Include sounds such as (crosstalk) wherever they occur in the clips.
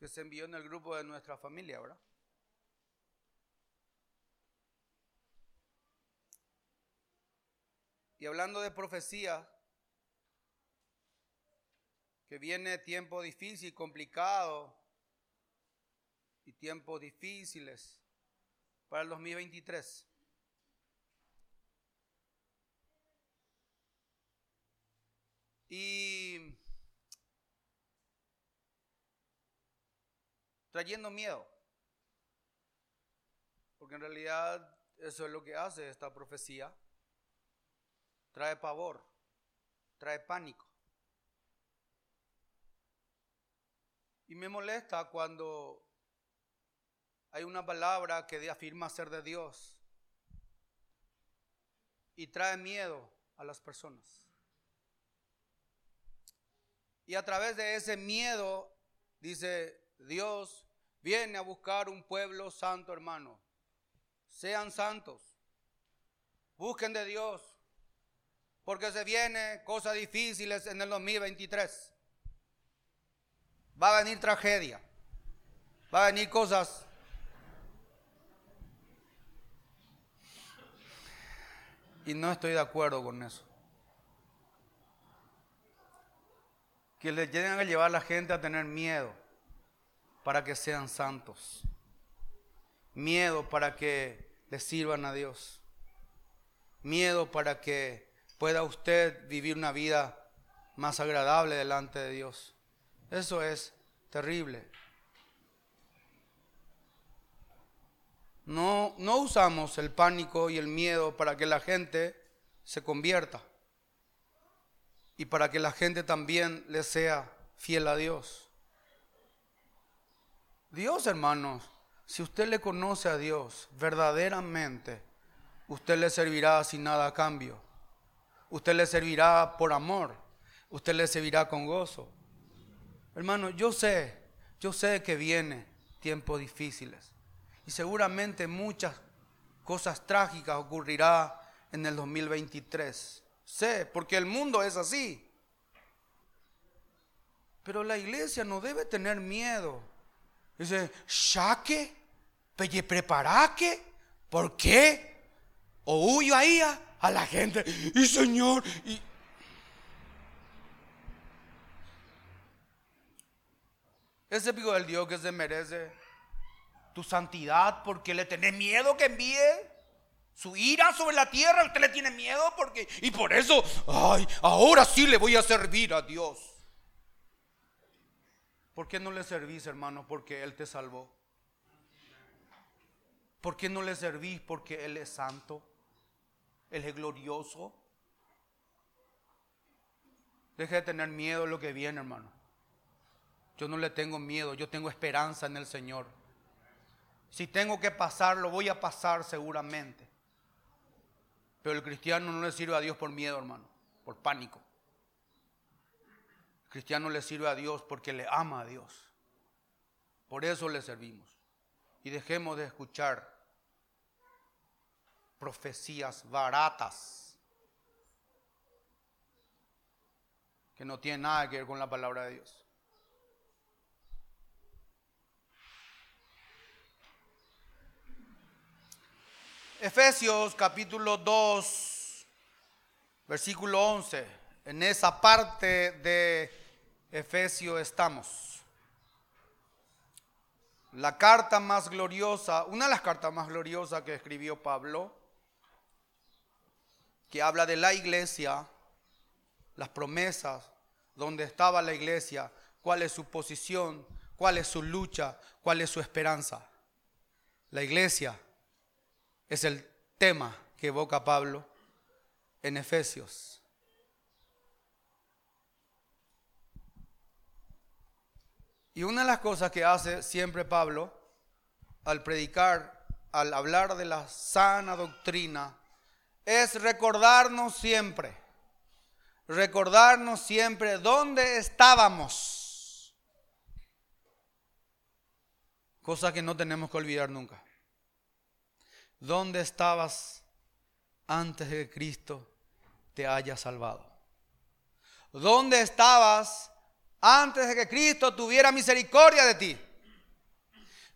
que se envió en el grupo de nuestra familia, ¿verdad? Y hablando de profecía, que viene tiempo difícil, complicado y tiempos difíciles para el 2023. Y trayendo miedo, porque en realidad eso es lo que hace esta profecía, trae pavor, trae pánico. Y me molesta cuando hay una palabra que afirma ser de Dios y trae miedo a las personas. Y a través de ese miedo, dice Dios, viene a buscar un pueblo santo, hermano. Sean santos. Busquen de Dios. Porque se vienen cosas difíciles en el 2023 va a venir tragedia, va a venir cosas y no estoy de acuerdo con eso. Que le lleguen a llevar a la gente a tener miedo para que sean santos. Miedo para que le sirvan a Dios. Miedo para que pueda usted vivir una vida más agradable delante de Dios. Eso es terrible. No, no usamos el pánico y el miedo para que la gente se convierta y para que la gente también le sea fiel a Dios. Dios, hermanos, si usted le conoce a Dios verdaderamente, usted le servirá sin nada a cambio. Usted le servirá por amor. Usted le servirá con gozo. Hermano, yo sé, yo sé que viene tiempos difíciles y seguramente muchas cosas trágicas ocurrirá en el 2023. Sé, porque el mundo es así. Pero la iglesia no debe tener miedo. Dice, ¿ya qué? ¿Pelle preparaque? ¿Por qué? O huyo ahí a, a la gente. Y Señor, y, Ese pico del Dios que se merece tu santidad porque le tenés miedo que envíe su ira sobre la tierra, usted le tiene miedo porque y por eso, ay, ahora sí le voy a servir a Dios. ¿Por qué no le servís, hermano? Porque él te salvó. ¿Por qué no le servís? Porque él es santo. Él es glorioso. Deje de tener miedo a lo que viene, hermano. Yo no le tengo miedo, yo tengo esperanza en el Señor. Si tengo que pasar, lo voy a pasar seguramente. Pero el cristiano no le sirve a Dios por miedo, hermano, por pánico. Cristiano le sirve a Dios porque le ama a Dios. Por eso le servimos. Y dejemos de escuchar profecías baratas que no tienen nada que ver con la palabra de Dios. Efesios capítulo 2, versículo 11. En esa parte de Efesios estamos. La carta más gloriosa, una de las cartas más gloriosas que escribió Pablo, que habla de la iglesia, las promesas, dónde estaba la iglesia, cuál es su posición, cuál es su lucha, cuál es su esperanza. La iglesia es el tema que evoca Pablo en Efesios. Y una de las cosas que hace siempre Pablo al predicar, al hablar de la sana doctrina, es recordarnos siempre, recordarnos siempre dónde estábamos. Cosa que no tenemos que olvidar nunca. ¿Dónde estabas antes de que Cristo te haya salvado? ¿Dónde estabas antes de que Cristo tuviera misericordia de ti?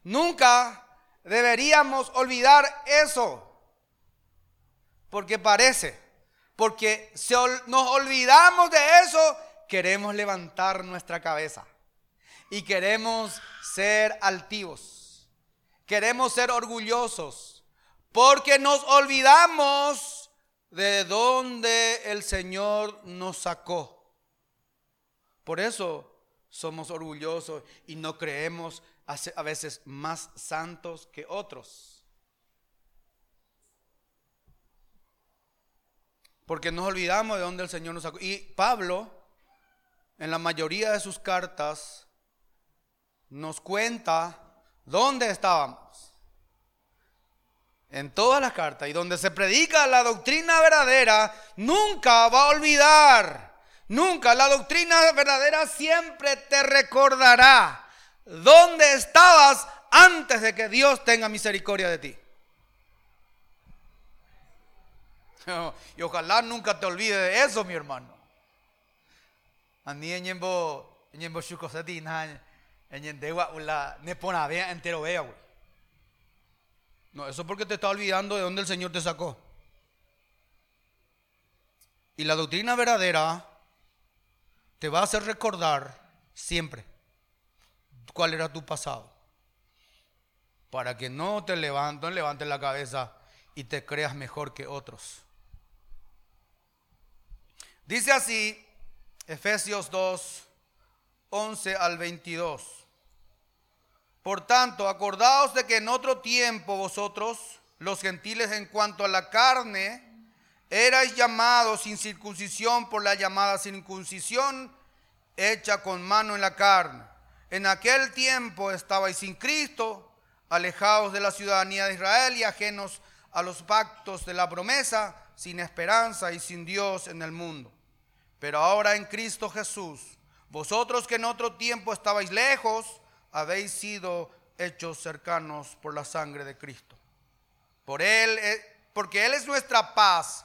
Nunca deberíamos olvidar eso. Porque parece, porque si nos olvidamos de eso, queremos levantar nuestra cabeza y queremos ser altivos. Queremos ser orgullosos porque nos olvidamos de dónde el Señor nos sacó. Por eso somos orgullosos y no creemos a veces más santos que otros. Porque nos olvidamos de dónde el Señor nos sacó. Y Pablo, en la mayoría de sus cartas, nos cuenta dónde estábamos. En todas las cartas. Y donde se predica la doctrina verdadera, nunca va a olvidar. Nunca. La doctrina verdadera siempre te recordará dónde estabas antes de que Dios tenga misericordia de ti. (laughs) Y ojalá nunca te olvide de eso, mi hermano. Ani ñembo ñendewa entero vea. No, eso porque te está olvidando de dónde el Señor te sacó. Y la doctrina verdadera te va a hacer recordar siempre cuál era tu pasado. Para que no te levantes, levantes la cabeza y te creas mejor que otros. Dice así Efesios 2, 11 al 22. Por tanto, acordaos de que en otro tiempo vosotros, los gentiles en cuanto a la carne, erais llamados sin circuncisión por la llamada circuncisión hecha con mano en la carne. En aquel tiempo estabais sin Cristo, alejados de la ciudadanía de Israel y ajenos a los pactos de la promesa, sin esperanza y sin Dios en el mundo. Pero ahora en Cristo Jesús, vosotros que en otro tiempo estabais lejos, habéis sido hechos cercanos por la sangre de Cristo. Por él, eh, porque él es nuestra paz,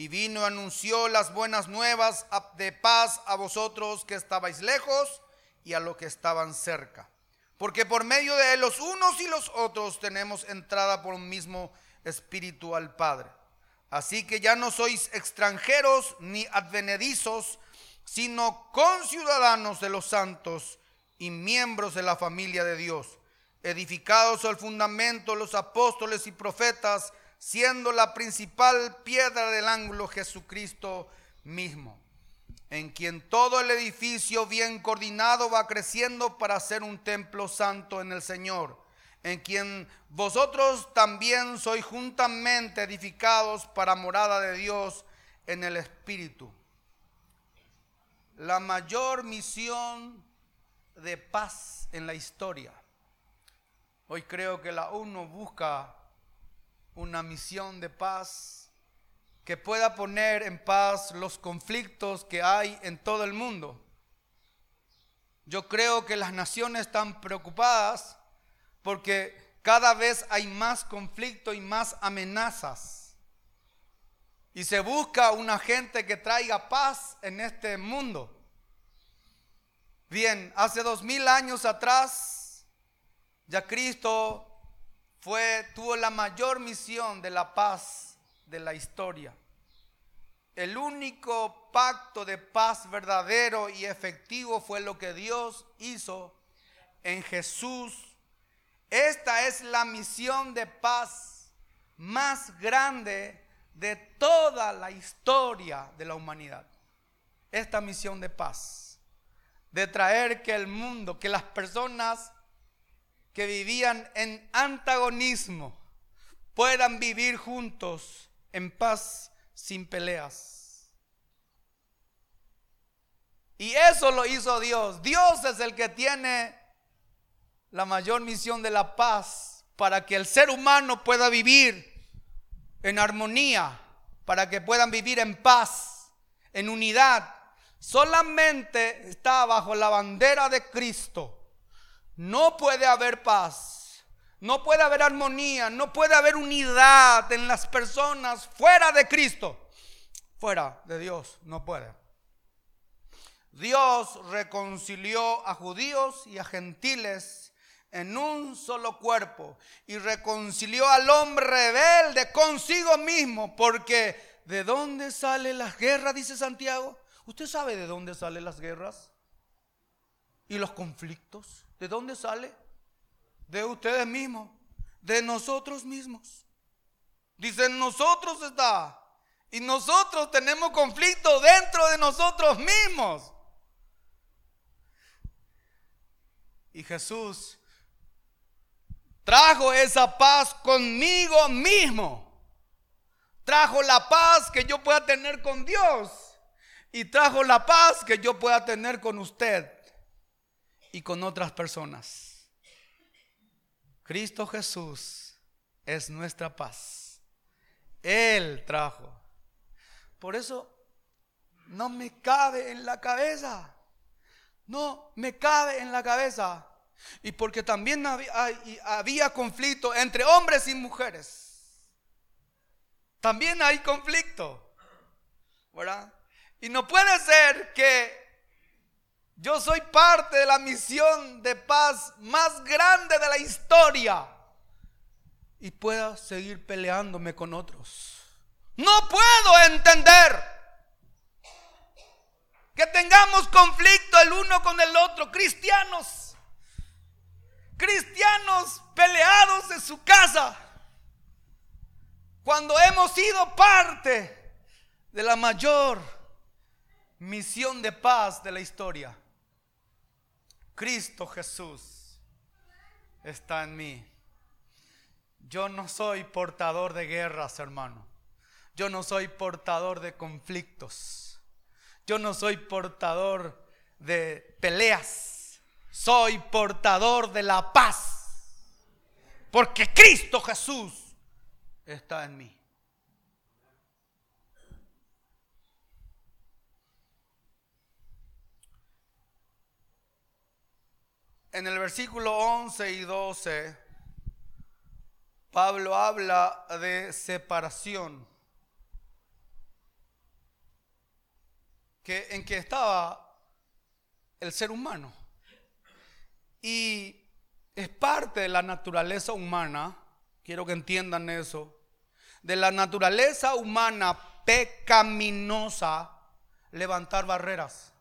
Y vino, anunció las buenas nuevas de paz a vosotros que estabais lejos y a los que estaban cerca. Porque por medio de los unos y los otros tenemos entrada por un mismo espíritu al Padre. Así que ya no sois extranjeros ni advenedizos, sino conciudadanos de los santos y miembros de la familia de Dios, edificados al fundamento los apóstoles y profetas, siendo la principal piedra del ángulo Jesucristo mismo, en quien todo el edificio bien coordinado va creciendo para ser un templo santo en el Señor en quien vosotros también sois juntamente edificados para morada de Dios en el Espíritu. La mayor misión de paz en la historia. Hoy creo que la ONU busca una misión de paz que pueda poner en paz los conflictos que hay en todo el mundo. Yo creo que las naciones están preocupadas porque cada vez hay más conflicto y más amenazas. Y se busca una gente que traiga paz en este mundo. Bien, hace dos mil años atrás, ya Cristo fue, tuvo la mayor misión de la paz de la historia. El único pacto de paz verdadero y efectivo fue lo que Dios hizo en Jesús esta es la misión de paz más grande de toda la historia de la humanidad. Esta misión de paz, de traer que el mundo, que las personas que vivían en antagonismo puedan vivir juntos en paz sin peleas. Y eso lo hizo Dios. Dios es el que tiene la mayor misión de la paz para que el ser humano pueda vivir en armonía, para que puedan vivir en paz, en unidad, solamente está bajo la bandera de Cristo. No puede haber paz, no puede haber armonía, no puede haber unidad en las personas fuera de Cristo. Fuera de Dios, no puede. Dios reconcilió a judíos y a gentiles en un solo cuerpo y reconcilió al hombre rebelde consigo mismo, porque ¿de dónde salen las guerras? Dice Santiago. ¿Usted sabe de dónde salen las guerras? ¿Y los conflictos? ¿De dónde sale? De ustedes mismos, de nosotros mismos. Dicen, nosotros está. Y nosotros tenemos conflicto dentro de nosotros mismos. Y Jesús trajo esa paz conmigo mismo. Trajo la paz que yo pueda tener con Dios. Y trajo la paz que yo pueda tener con usted y con otras personas. Cristo Jesús es nuestra paz. Él trajo. Por eso no me cabe en la cabeza no me cabe en la cabeza. Y porque también había, conflicto entre hombres y mujeres. También hay conflicto. ¿Verdad? Y no puede ser que yo soy parte de la misión de paz más grande de la historia y pueda seguir peleándome con otros. No puedo entender que tengamos conflicto el uno con el otro, cristianos, cristianos peleados en su casa, cuando hemos sido parte de la mayor misión de paz de la historia. Cristo Jesús está en mí. Yo no soy portador de guerras, hermano. Yo no soy portador de conflictos. Yo no soy portador de peleas, soy portador de la paz. Porque Cristo Jesús está en mí. En el versículo 11 y 12, Pablo habla de separación. en que estaba el ser humano. Y es parte de la naturaleza humana, quiero que entiendan eso, de la naturaleza humana pecaminosa levantar barreras.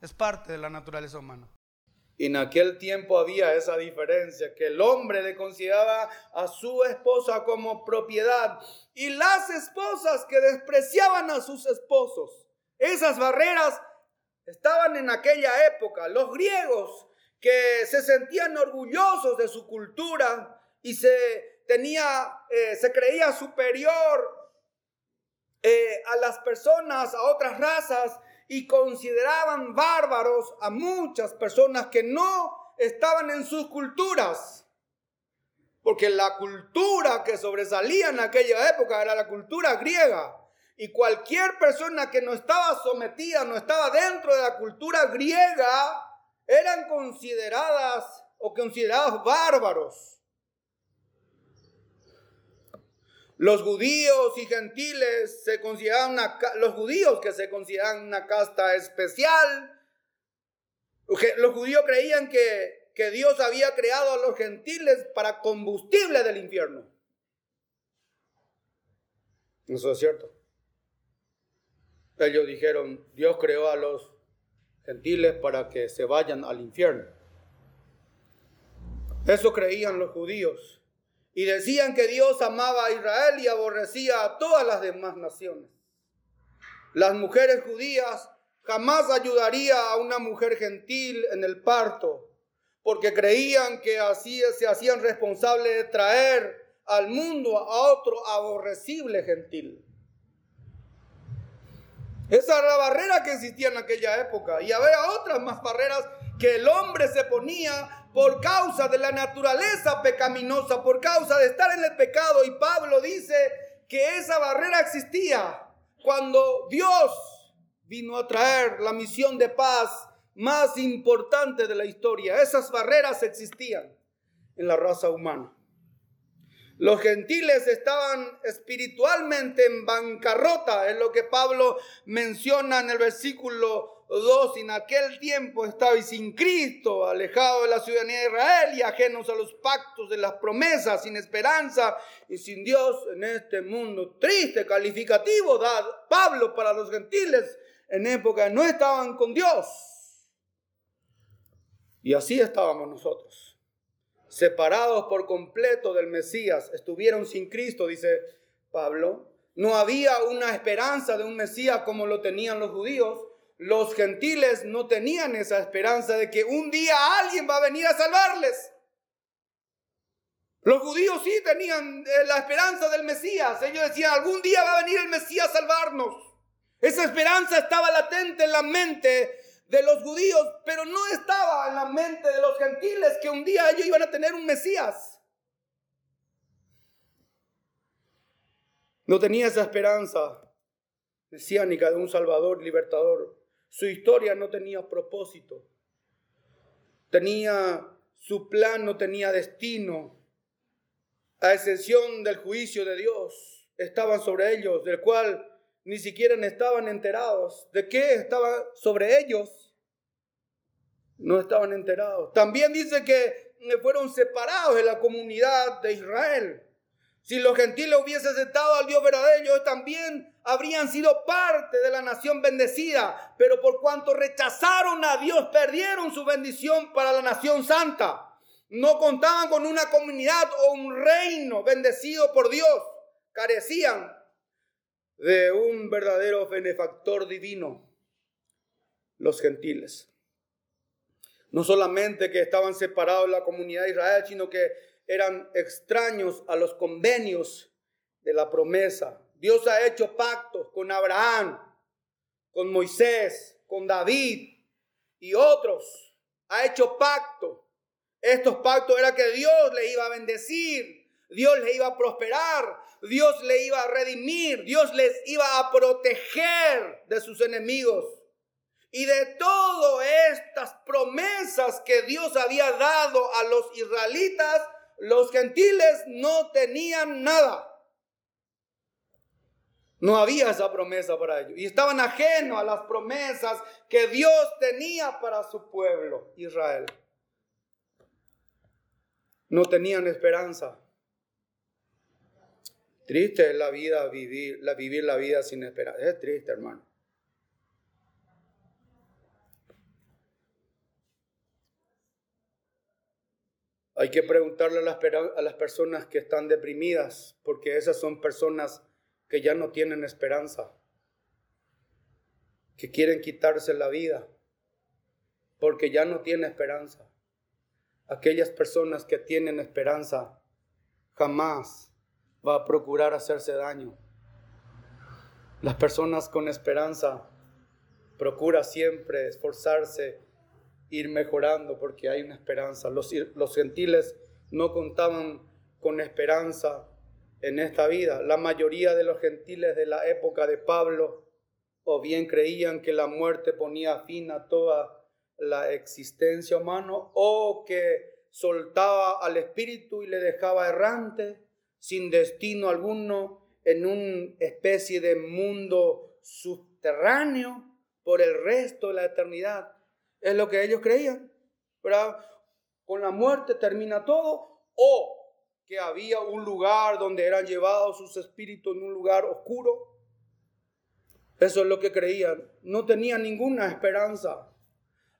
Es parte de la naturaleza humana. En aquel tiempo había esa diferencia, que el hombre le consideraba a su esposa como propiedad y las esposas que despreciaban a sus esposos. Esas barreras estaban en aquella época. Los griegos que se sentían orgullosos de su cultura y se tenía, eh, se creía superior eh, a las personas, a otras razas y consideraban bárbaros a muchas personas que no estaban en sus culturas. Porque la cultura que sobresalía en aquella época era la cultura griega. Y cualquier persona que no estaba sometida, no estaba dentro de la cultura griega, eran consideradas o considerados bárbaros. Los judíos y gentiles se consideraban una, los judíos que se consideraban una casta especial. Los judíos creían que, que Dios había creado a los gentiles para combustible del infierno. Eso es cierto. Ellos dijeron, Dios creó a los gentiles para que se vayan al infierno. Eso creían los judíos. Y decían que Dios amaba a Israel y aborrecía a todas las demás naciones. Las mujeres judías jamás ayudaría a una mujer gentil en el parto, porque creían que así se hacían responsables de traer al mundo a otro aborrecible gentil. Esa era la barrera que existía en aquella época. Y había otras más barreras que el hombre se ponía por causa de la naturaleza pecaminosa, por causa de estar en el pecado. Y Pablo dice que esa barrera existía cuando Dios vino a traer la misión de paz más importante de la historia. Esas barreras existían en la raza humana. Los gentiles estaban espiritualmente en bancarrota, es lo que Pablo menciona en el versículo 2. En aquel tiempo estabais sin Cristo, alejado de la ciudadanía de Israel y ajenos a los pactos de las promesas, sin esperanza y sin Dios en este mundo. Triste calificativo da Pablo para los gentiles en época no estaban con Dios. Y así estábamos nosotros separados por completo del Mesías, estuvieron sin Cristo, dice Pablo. No había una esperanza de un Mesías como lo tenían los judíos. Los gentiles no tenían esa esperanza de que un día alguien va a venir a salvarles. Los judíos sí tenían eh, la esperanza del Mesías. Ellos decían, algún día va a venir el Mesías a salvarnos. Esa esperanza estaba latente en la mente de los judíos, pero no estaba en la mente de los gentiles que un día ellos iban a tener un Mesías. No tenía esa esperanza mesiánica de un Salvador libertador. Su historia no tenía propósito. Tenía su plan, no tenía destino. A excepción del juicio de Dios, estaban sobre ellos, del cual ni siquiera estaban enterados. ¿De qué estaba sobre ellos? No estaban enterados. También dice que fueron separados de la comunidad de Israel. Si los gentiles hubiesen aceptado al Dios verdadero, ellos también habrían sido parte de la nación bendecida. Pero por cuanto rechazaron a Dios, perdieron su bendición para la nación santa. No contaban con una comunidad o un reino bendecido por Dios. Carecían de un verdadero benefactor divino, los gentiles. No solamente que estaban separados de la comunidad de Israel, sino que eran extraños a los convenios de la promesa. Dios ha hecho pactos con Abraham, con Moisés, con David y otros. Ha hecho pactos. Estos pactos era que Dios le iba a bendecir, Dios le iba a prosperar, Dios le iba a redimir, Dios les iba a proteger de sus enemigos. Y de todas estas promesas que Dios había dado a los israelitas, los gentiles no tenían nada. No había esa promesa para ellos. Y estaban ajenos a las promesas que Dios tenía para su pueblo, Israel. No tenían esperanza. Triste es la vida, vivir la, vivir la vida sin esperanza. Es triste, hermano. Hay que preguntarle a las, personas que están deprimidas, porque esas son personas que ya no tienen esperanza, que quieren quitarse la vida, porque ya no tienen esperanza. Aquellas personas que tienen esperanza jamás va a procurar hacerse daño. Las personas con esperanza procura siempre esforzarse, ir mejorando porque hay una esperanza. Los, los gentiles no contaban con esperanza en esta vida. La mayoría de los gentiles de la época de Pablo o bien creían que la muerte ponía fin a toda la existencia humana o que soltaba al espíritu y le dejaba errante sin destino alguno, en una especie de mundo subterráneo por el resto de la eternidad. Es lo que ellos creían. Pero con la muerte termina todo o que había un lugar donde eran llevados sus espíritus en un lugar oscuro. Eso es lo que creían. No tenían ninguna esperanza.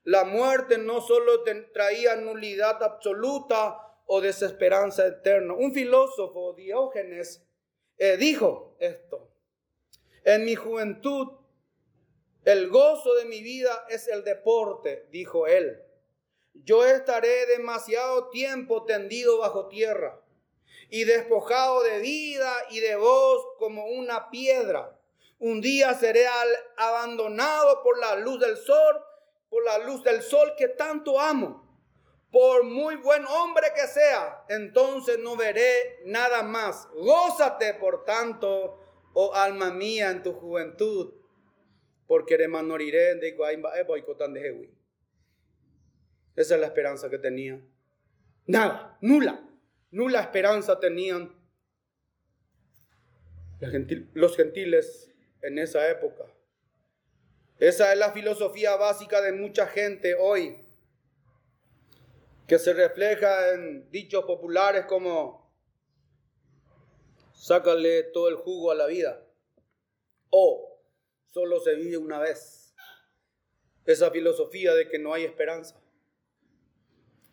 La muerte no solo traía nulidad absoluta, o desesperanza eterna. Un filósofo, Diógenes, eh, dijo esto. En mi juventud, el gozo de mi vida es el deporte, dijo él. Yo estaré demasiado tiempo tendido bajo tierra y despojado de vida y de voz como una piedra. Un día seré abandonado por la luz del sol, por la luz del sol que tanto amo. Por muy buen hombre que sea, entonces no veré nada más. Gózate, por tanto, oh alma mía, en tu juventud, porque moriré de de Esa es la esperanza que tenía. Nada, nula, nula esperanza tenían los gentiles en esa época. Esa es la filosofía básica de mucha gente hoy, que se refleja en dichos populares como sácale todo el jugo a la vida o solo se vive una vez. Esa filosofía de que no hay esperanza.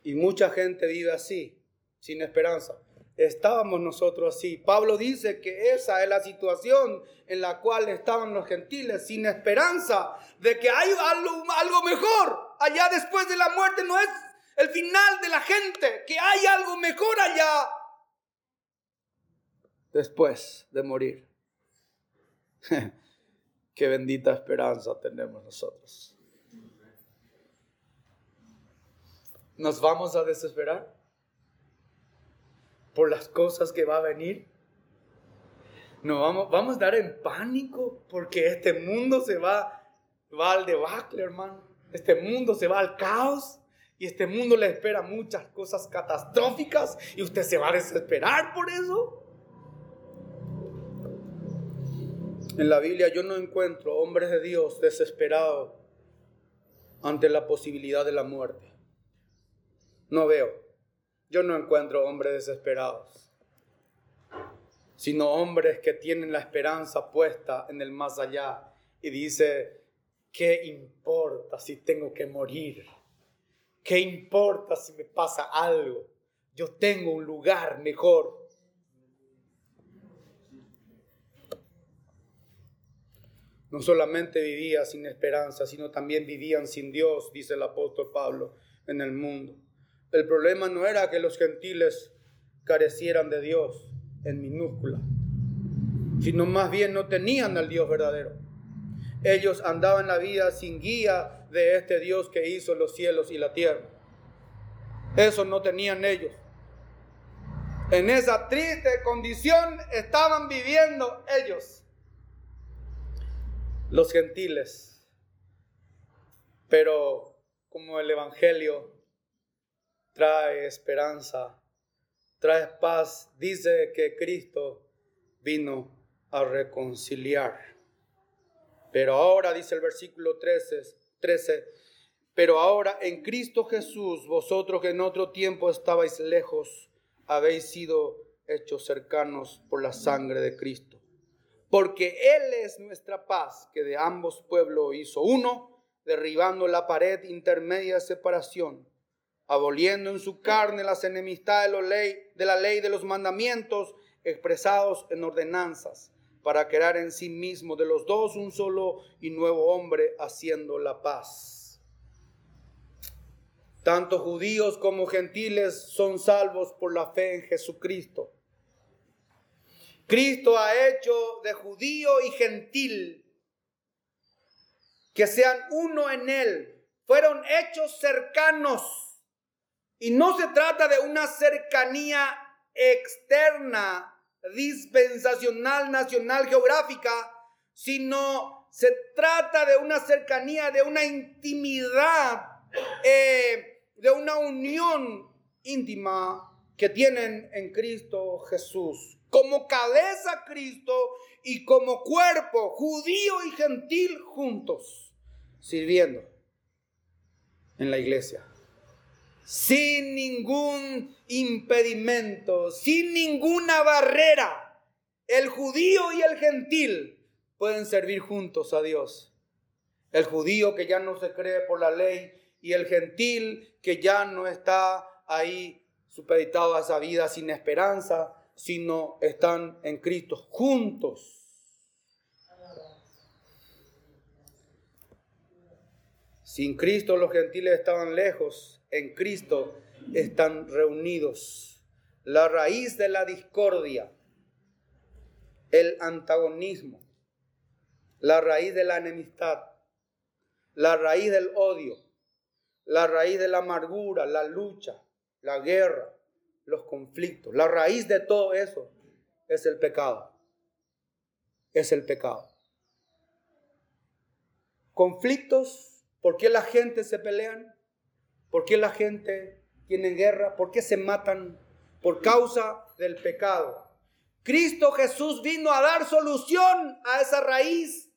Y mucha gente vive así, sin esperanza estábamos nosotros así. Pablo dice que esa es la situación en la cual estaban los gentiles, sin esperanza de que hay algo, mejor allá después de la muerte. No es el final de la gente, que hay algo mejor allá después de morir. (laughs) Qué bendita esperanza tenemos nosotros. ¿Nos vamos a desesperar? por las cosas que va a venir. No vamos, vamos a estar en pánico porque este mundo se va, va al debacle, hermano. Este mundo se va al caos y este mundo le espera muchas cosas catastróficas y usted se va a desesperar por eso. En la Biblia yo no encuentro hombres de Dios desesperados ante la posibilidad de la muerte. No veo. Yo no encuentro hombres desesperados, sino hombres que tienen la esperanza puesta en el más allá y dice, ¿qué importa si tengo que morir? ¿Qué importa si me pasa algo? Yo tengo un lugar mejor. No solamente vivía sin esperanza, sino también vivían sin Dios, dice el apóstol Pablo, en el mundo. El problema no era que los gentiles carecieran de Dios en minúscula, sino más bien no tenían al Dios verdadero. Ellos andaban la vida sin guía de este Dios que hizo los cielos y la tierra. Eso no tenían ellos. En esa triste condición estaban viviendo ellos, los gentiles. Pero como el Evangelio trae esperanza, trae paz. Dice que Cristo vino a reconciliar. Pero ahora, dice el versículo 13, 13, pero ahora en Cristo Jesús, vosotros que en otro tiempo estabais lejos, habéis sido hechos cercanos por la sangre de Cristo. Porque Él es nuestra paz, que de ambos pueblos hizo uno, derribando la pared intermedia de separación aboliendo en su carne las enemistades de la ley de los mandamientos expresados en ordenanzas, para crear en sí mismo de los dos un solo y nuevo hombre, haciendo la paz. Tanto judíos como gentiles son salvos por la fe en Jesucristo. Cristo ha hecho de judío y gentil que sean uno en él. Fueron hechos cercanos y no se trata de una cercanía externa, dispensacional, nacional, geográfica, sino se trata de una cercanía, de una intimidad, eh, de una unión íntima que tienen en Cristo Jesús. Como cabeza Cristo y como cuerpo, judío y gentil juntos, sirviendo en la iglesia sin ningún impedimento, sin ninguna barrera. El judío y el gentil pueden servir juntos a Dios. El judío que ya no se cree por la ley y el gentil que ya no está ahí supeditado a esa vida sin esperanza, sino están en Cristo juntos. Sin Cristo los gentiles estaban lejos en Cristo están reunidos. La raíz de la discordia, el antagonismo, la raíz de la enemistad, la raíz del odio, la raíz de la amargura, la lucha, la guerra, los conflictos. La raíz de todo eso es el pecado. Es el pecado. Conflictos, ¿por qué la gente se pelean? ¿Por qué la gente tiene guerra? ¿Por qué se matan? Por causa del pecado. Cristo Jesús vino a dar solución a esa raíz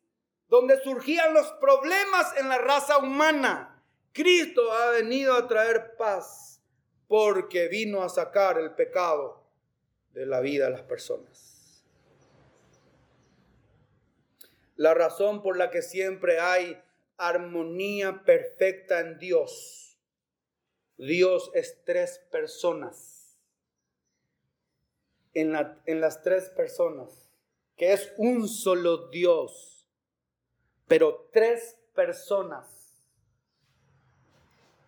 donde surgían los problemas en la raza humana. Cristo ha venido a traer paz porque vino a sacar el pecado de la vida de las personas. La razón por la que siempre hay armonía perfecta en Dios. Dios es tres personas. En, en las tres personas, que es un solo Dios, pero tres personas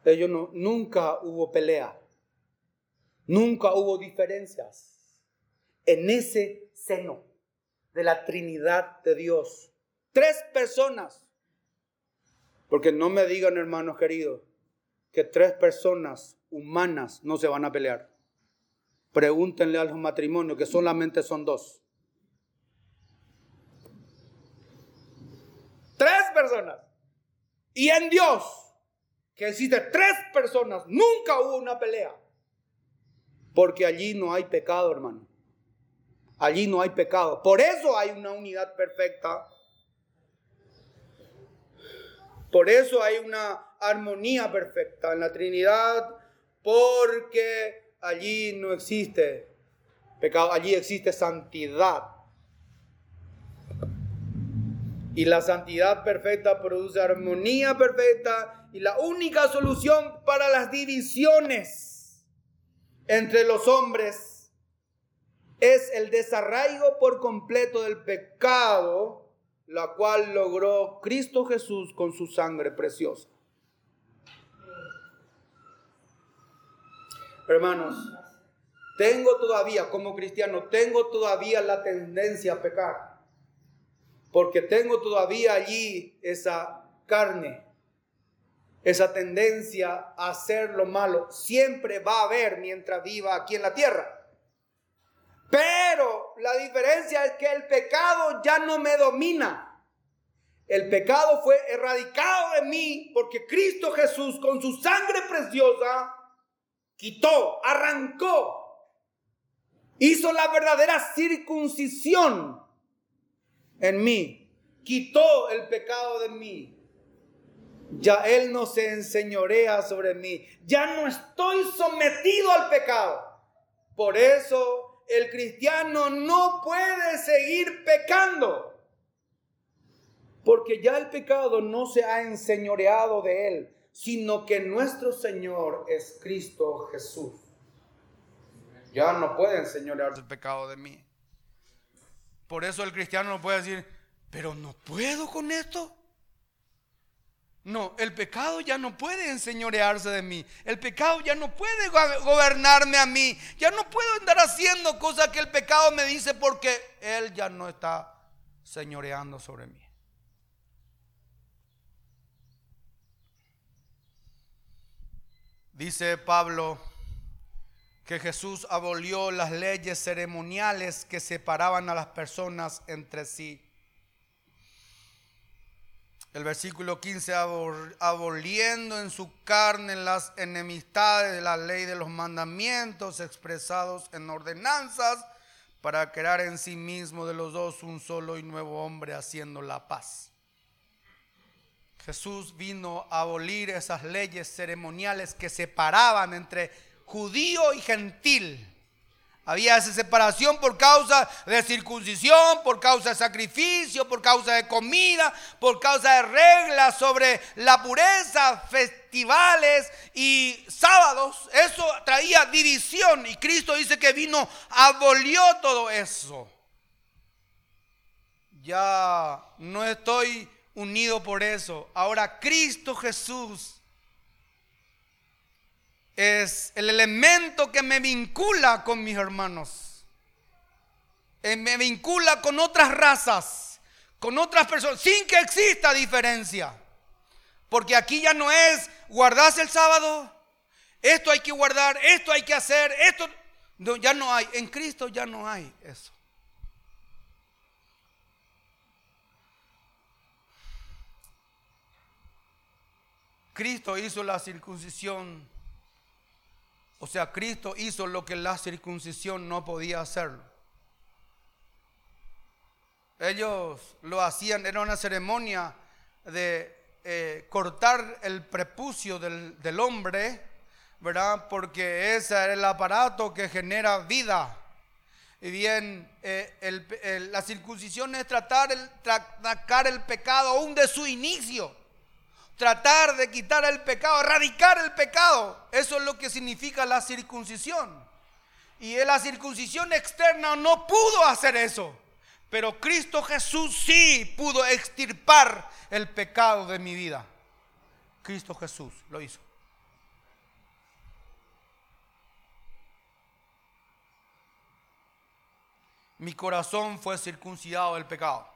ellos no, nunca hubo pelea, nunca hubo diferencias en ese seno de la Trinidad de Dios. Tres personas. Porque no me digan, hermanos queridos, que tres personas humanas no se van a pelear. Pregúntenle a los matrimonios que solamente son dos. Tres personas. Y en Dios que existe tres personas, nunca hubo una pelea. Porque allí no hay pecado, hermano. Allí no hay pecado. Por eso hay una unidad perfecta. Por eso hay una armonía perfecta en la Trinidad. Porque allí no existe pecado, allí existe santidad. Y la santidad perfecta produce armonía perfecta y la única solución para las divisiones entre los hombres es el desarraigo por completo del pecado, la cual logró Cristo Jesús con su sangre preciosa. Hermanos, tengo todavía, como cristiano, tengo todavía la tendencia a pecar, porque tengo todavía allí esa carne esa tendencia a hacer lo malo siempre va a haber mientras viva aquí en la tierra. Pero la diferencia es que el pecado ya no me domina. El pecado fue erradicado de mí porque Cristo Jesús con su sangre preciosa quitó, arrancó, hizo la verdadera circuncisión en mí, quitó el pecado de mí ya Él no se enseñorea sobre mí. Ya no estoy sometido al pecado. Por eso el cristiano no puede seguir pecando. Porque ya el pecado no se ha enseñoreado de Él, sino que nuestro Señor es Cristo Jesús. Ya no puede enseñorear el pecado de mí. Por eso el cristiano no puede decir, pero no puedo con esto. No, el pecado ya no puede enseñorearse de mí. El pecado ya no puede gobernarme a mí. Ya no puedo andar haciendo cosas que el pecado me dice porque Él ya no está señoreando sobre mí. Dice Pablo que Jesús abolió las leyes ceremoniales que separaban a las personas entre sí el versículo 15, aboliendo en su carne las enemistades de la ley de los mandamientos expresados en ordenanzas, para crear en sí mismo de los dos un solo y nuevo hombre haciendo la paz. Jesús vino a abolir esas leyes ceremoniales que separaban entre judío y gentil había esa separación por causa de circuncisión, por causa de sacrificio, por causa de comida, por causa de reglas sobre la pureza, festivales y sábados. Eso traía división y Cristo dice que vino, abolió todo eso. Ya no estoy unido por eso. Ahora Cristo Jesús es el elemento que me vincula con mis hermanos. Eh, me vincula con otras razas, con otras personas, sin que exista diferencia. Porque aquí ya no es guardarse el sábado, esto hay que guardar, esto hay que hacer, esto ya no hay. En Cristo ya no hay eso. Cristo hizo la circuncisión. O sea, Cristo hizo lo que la circuncisión no podía hacer. Ellos lo hacían, era una ceremonia de eh, cortar el prepucio del, hombre, ¿verdad? Porque ese era el aparato que genera vida. Y bien, eh, la circuncisión es tratar el, el pecado aún de su inicio. Tratar de quitar el pecado, erradicar el pecado. Eso es lo que significa la circuncisión. Y la circuncisión externa no pudo hacer eso. Pero Cristo Jesús sí pudo extirpar el pecado de mi vida. Cristo Jesús lo hizo. Mi corazón fue circuncidado del pecado.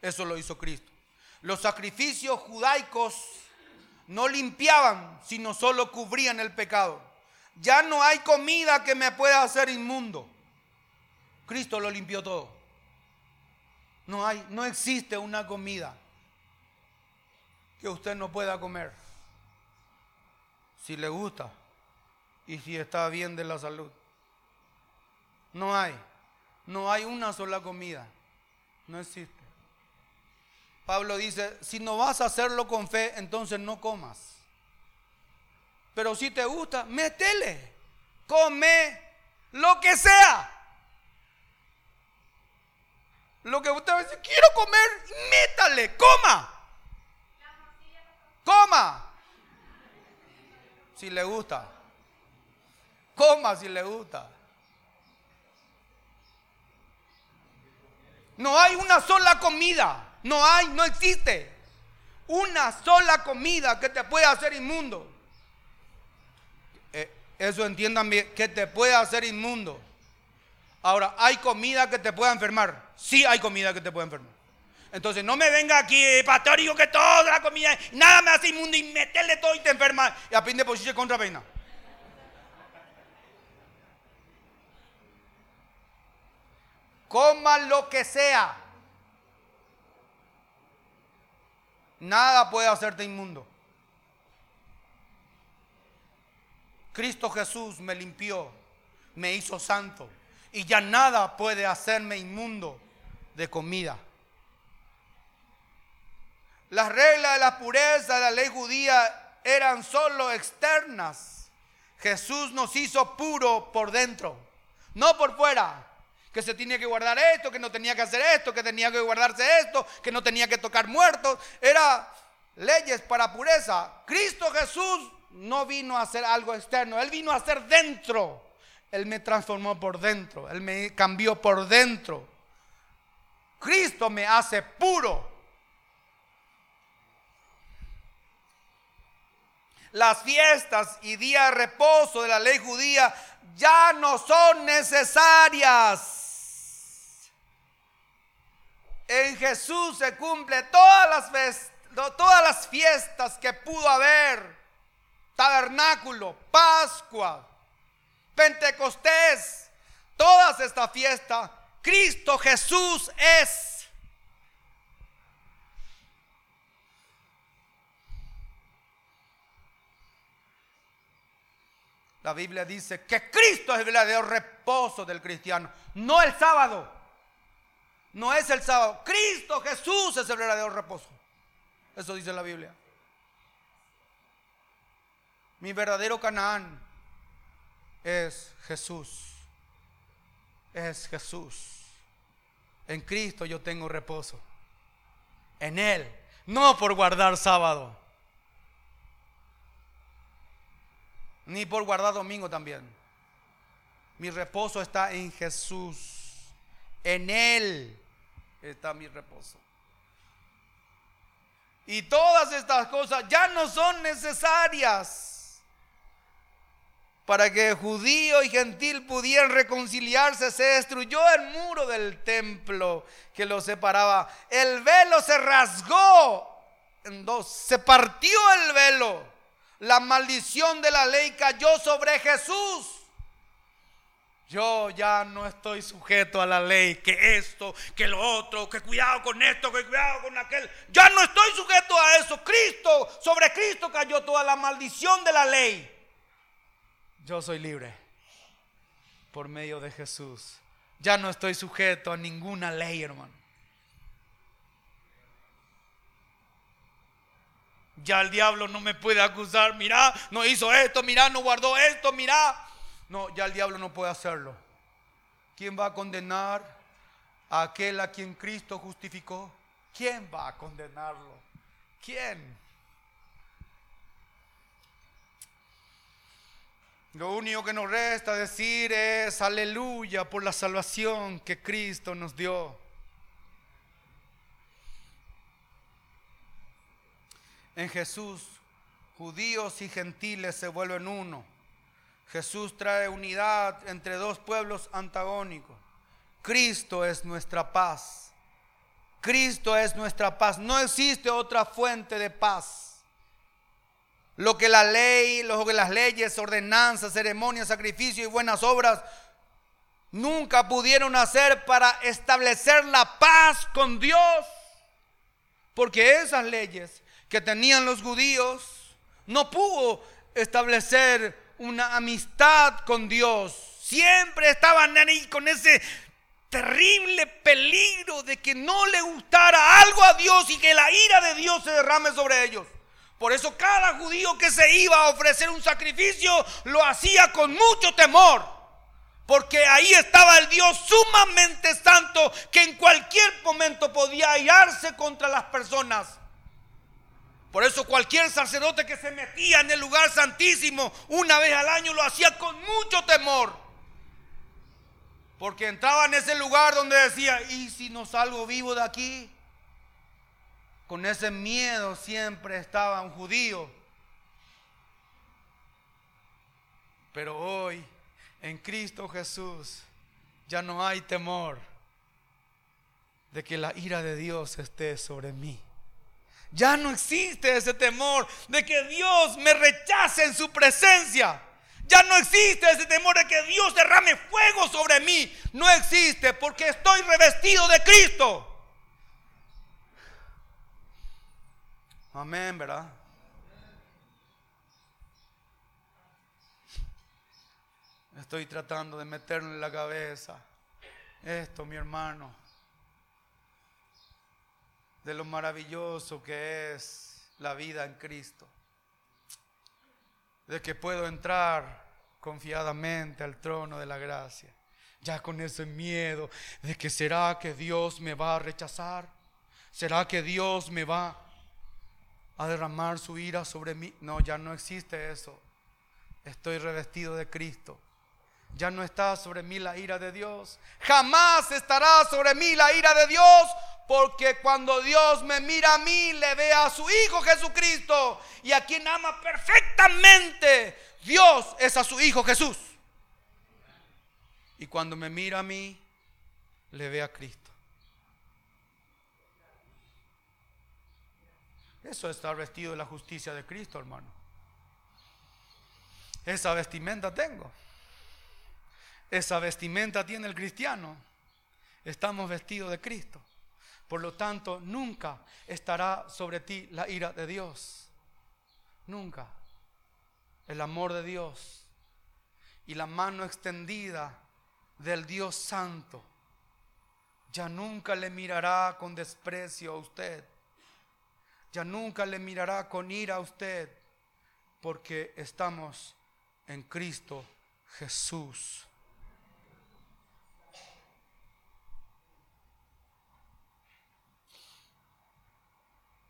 Eso lo hizo Cristo. Los sacrificios judaicos no limpiaban, sino solo cubrían el pecado. Ya no hay comida que me pueda hacer inmundo. Cristo lo limpió todo. No hay, no existe una comida que usted no pueda comer. Si le gusta y si está bien de la salud. No hay. No hay una sola comida. No existe. Pablo dice, si no vas a hacerlo con fe, entonces no comas. Pero si te gusta, métele. Come lo que sea. Lo que usted dice, quiero comer, métale, coma. Coma. Si le gusta. Coma si le gusta. No hay una sola comida. No hay, no existe. Una sola comida que te pueda hacer inmundo. Eh, eso entiendan bien, que te puede hacer inmundo. Ahora, ¿hay comida que te pueda enfermar? Sí hay comida que te puede enfermar. Entonces, no me venga aquí, eh, pastor, digo que toda la comida, nada me hace inmundo y meterle todo y te enferma. Y a fin de posición contra peina. Coma lo que sea. Nada puede hacerte inmundo. Cristo Jesús me limpió, me hizo santo y ya nada puede hacerme inmundo de comida. Las reglas de la pureza de la ley judía eran solo externas. Jesús nos hizo puro por dentro, no por fuera. Que se tenía que guardar esto, que no tenía que hacer esto, que tenía que guardarse esto, que no tenía que tocar muertos. Era leyes para pureza. Cristo Jesús no vino a hacer algo externo, Él vino a hacer dentro. Él me transformó por dentro, Él me cambió por dentro. Cristo me hace puro. Las fiestas y días de reposo de la ley judía ya no son necesarias. En Jesús se cumple todas las, todas las fiestas que pudo haber. Tabernáculo, Pascua, Pentecostés, todas estas fiestas Cristo Jesús es. La Biblia dice que Cristo es el verdadero reposo del cristiano, no el sábado. No es el sábado. Cristo Jesús es el verdadero reposo. Eso dice la Biblia. Mi verdadero Canaán es Jesús. Es Jesús. En Cristo yo tengo reposo. En Él. No por guardar sábado. Ni por guardar domingo también. Mi reposo está en Jesús. En Él está mi reposo. Y todas estas cosas ya no son necesarias. para que judío y gentil pudieran reconciliarse, se destruyó el muro del templo que los separaba. El velo se rasgó en dos, se partió el velo. La maldición de la ley cayó sobre Jesús. Yo ya no estoy sujeto a la ley, que esto, que lo otro, que cuidado con esto, que cuidado con aquel. Ya no estoy sujeto a eso. Cristo, sobre Cristo cayó toda la maldición de la ley. Yo soy libre por medio de Jesús. Ya no estoy sujeto a ninguna ley, hermano. Ya el diablo no me puede acusar. Mira, no hizo esto, mira, no guardó esto, mira. No, ya el diablo no puede hacerlo. ¿Quién va a condenar a aquel a quien Cristo justificó? ¿Quién va a condenarlo? ¿Quién? Lo único que nos resta decir es aleluya por la salvación que Cristo nos dio. En Jesús, judíos y gentiles se vuelven uno. Jesús trae unidad entre dos pueblos antagónicos. Cristo es nuestra paz. Cristo es nuestra paz. No existe otra fuente de paz. Lo que la ley, lo que las leyes, ordenanzas, ceremonias, sacrificios y buenas obras nunca pudieron hacer para establecer la paz con Dios. Porque esas leyes que tenían los judíos no pudo establecer una amistad con Dios. Siempre estaban ahí con ese terrible peligro de que no le gustara algo a Dios y que la ira de Dios se derrame sobre ellos. Por eso cada judío que se iba a ofrecer un sacrificio lo hacía con mucho temor. Porque ahí estaba el Dios sumamente santo que en cualquier momento podía airarse contra las personas. Por eso cualquier sacerdote que se metía en el lugar santísimo una vez al año lo hacía con mucho temor. Porque entraba en ese lugar donde decía, ¿y si no salgo vivo de aquí? Con ese miedo siempre estaba un judío. Pero hoy, en Cristo Jesús, ya no hay temor de que la ira de Dios esté sobre mí. Ya no existe ese temor de que Dios me rechace en su presencia. Ya no existe ese temor de que Dios derrame fuego sobre mí. No existe porque estoy revestido de Cristo. Amén, ¿verdad? Estoy tratando de meterle en la cabeza esto, mi hermano, de lo maravilloso que es la vida en Cristo, de que puedo entrar confiadamente al trono de la gracia, ya con ese miedo de que será que Dios me va a rechazar, será que Dios me va a derramar su ira sobre mí. No, ya no existe eso. Estoy revestido de Cristo. Ya no está sobre mí la ira de Dios. Jamás estará sobre mí la ira de Dios. Porque cuando Dios me mira a mí, le ve a su Hijo Jesucristo. Y a quien ama perfectamente, Dios es a su Hijo Jesús. Y cuando me mira a mí, le ve a Cristo. Eso es estar vestido de la justicia de Cristo, hermano. Esa vestimenta tengo. Esa vestimenta tiene el cristiano. Estamos vestidos de Cristo. Por lo tanto, nunca estará sobre ti la ira de Dios. Nunca. El amor de Dios y la mano extendida del Dios Santo ya nunca le mirará con desprecio a usted ya nunca le mirará con ira a usted porque estamos en Cristo Jesús.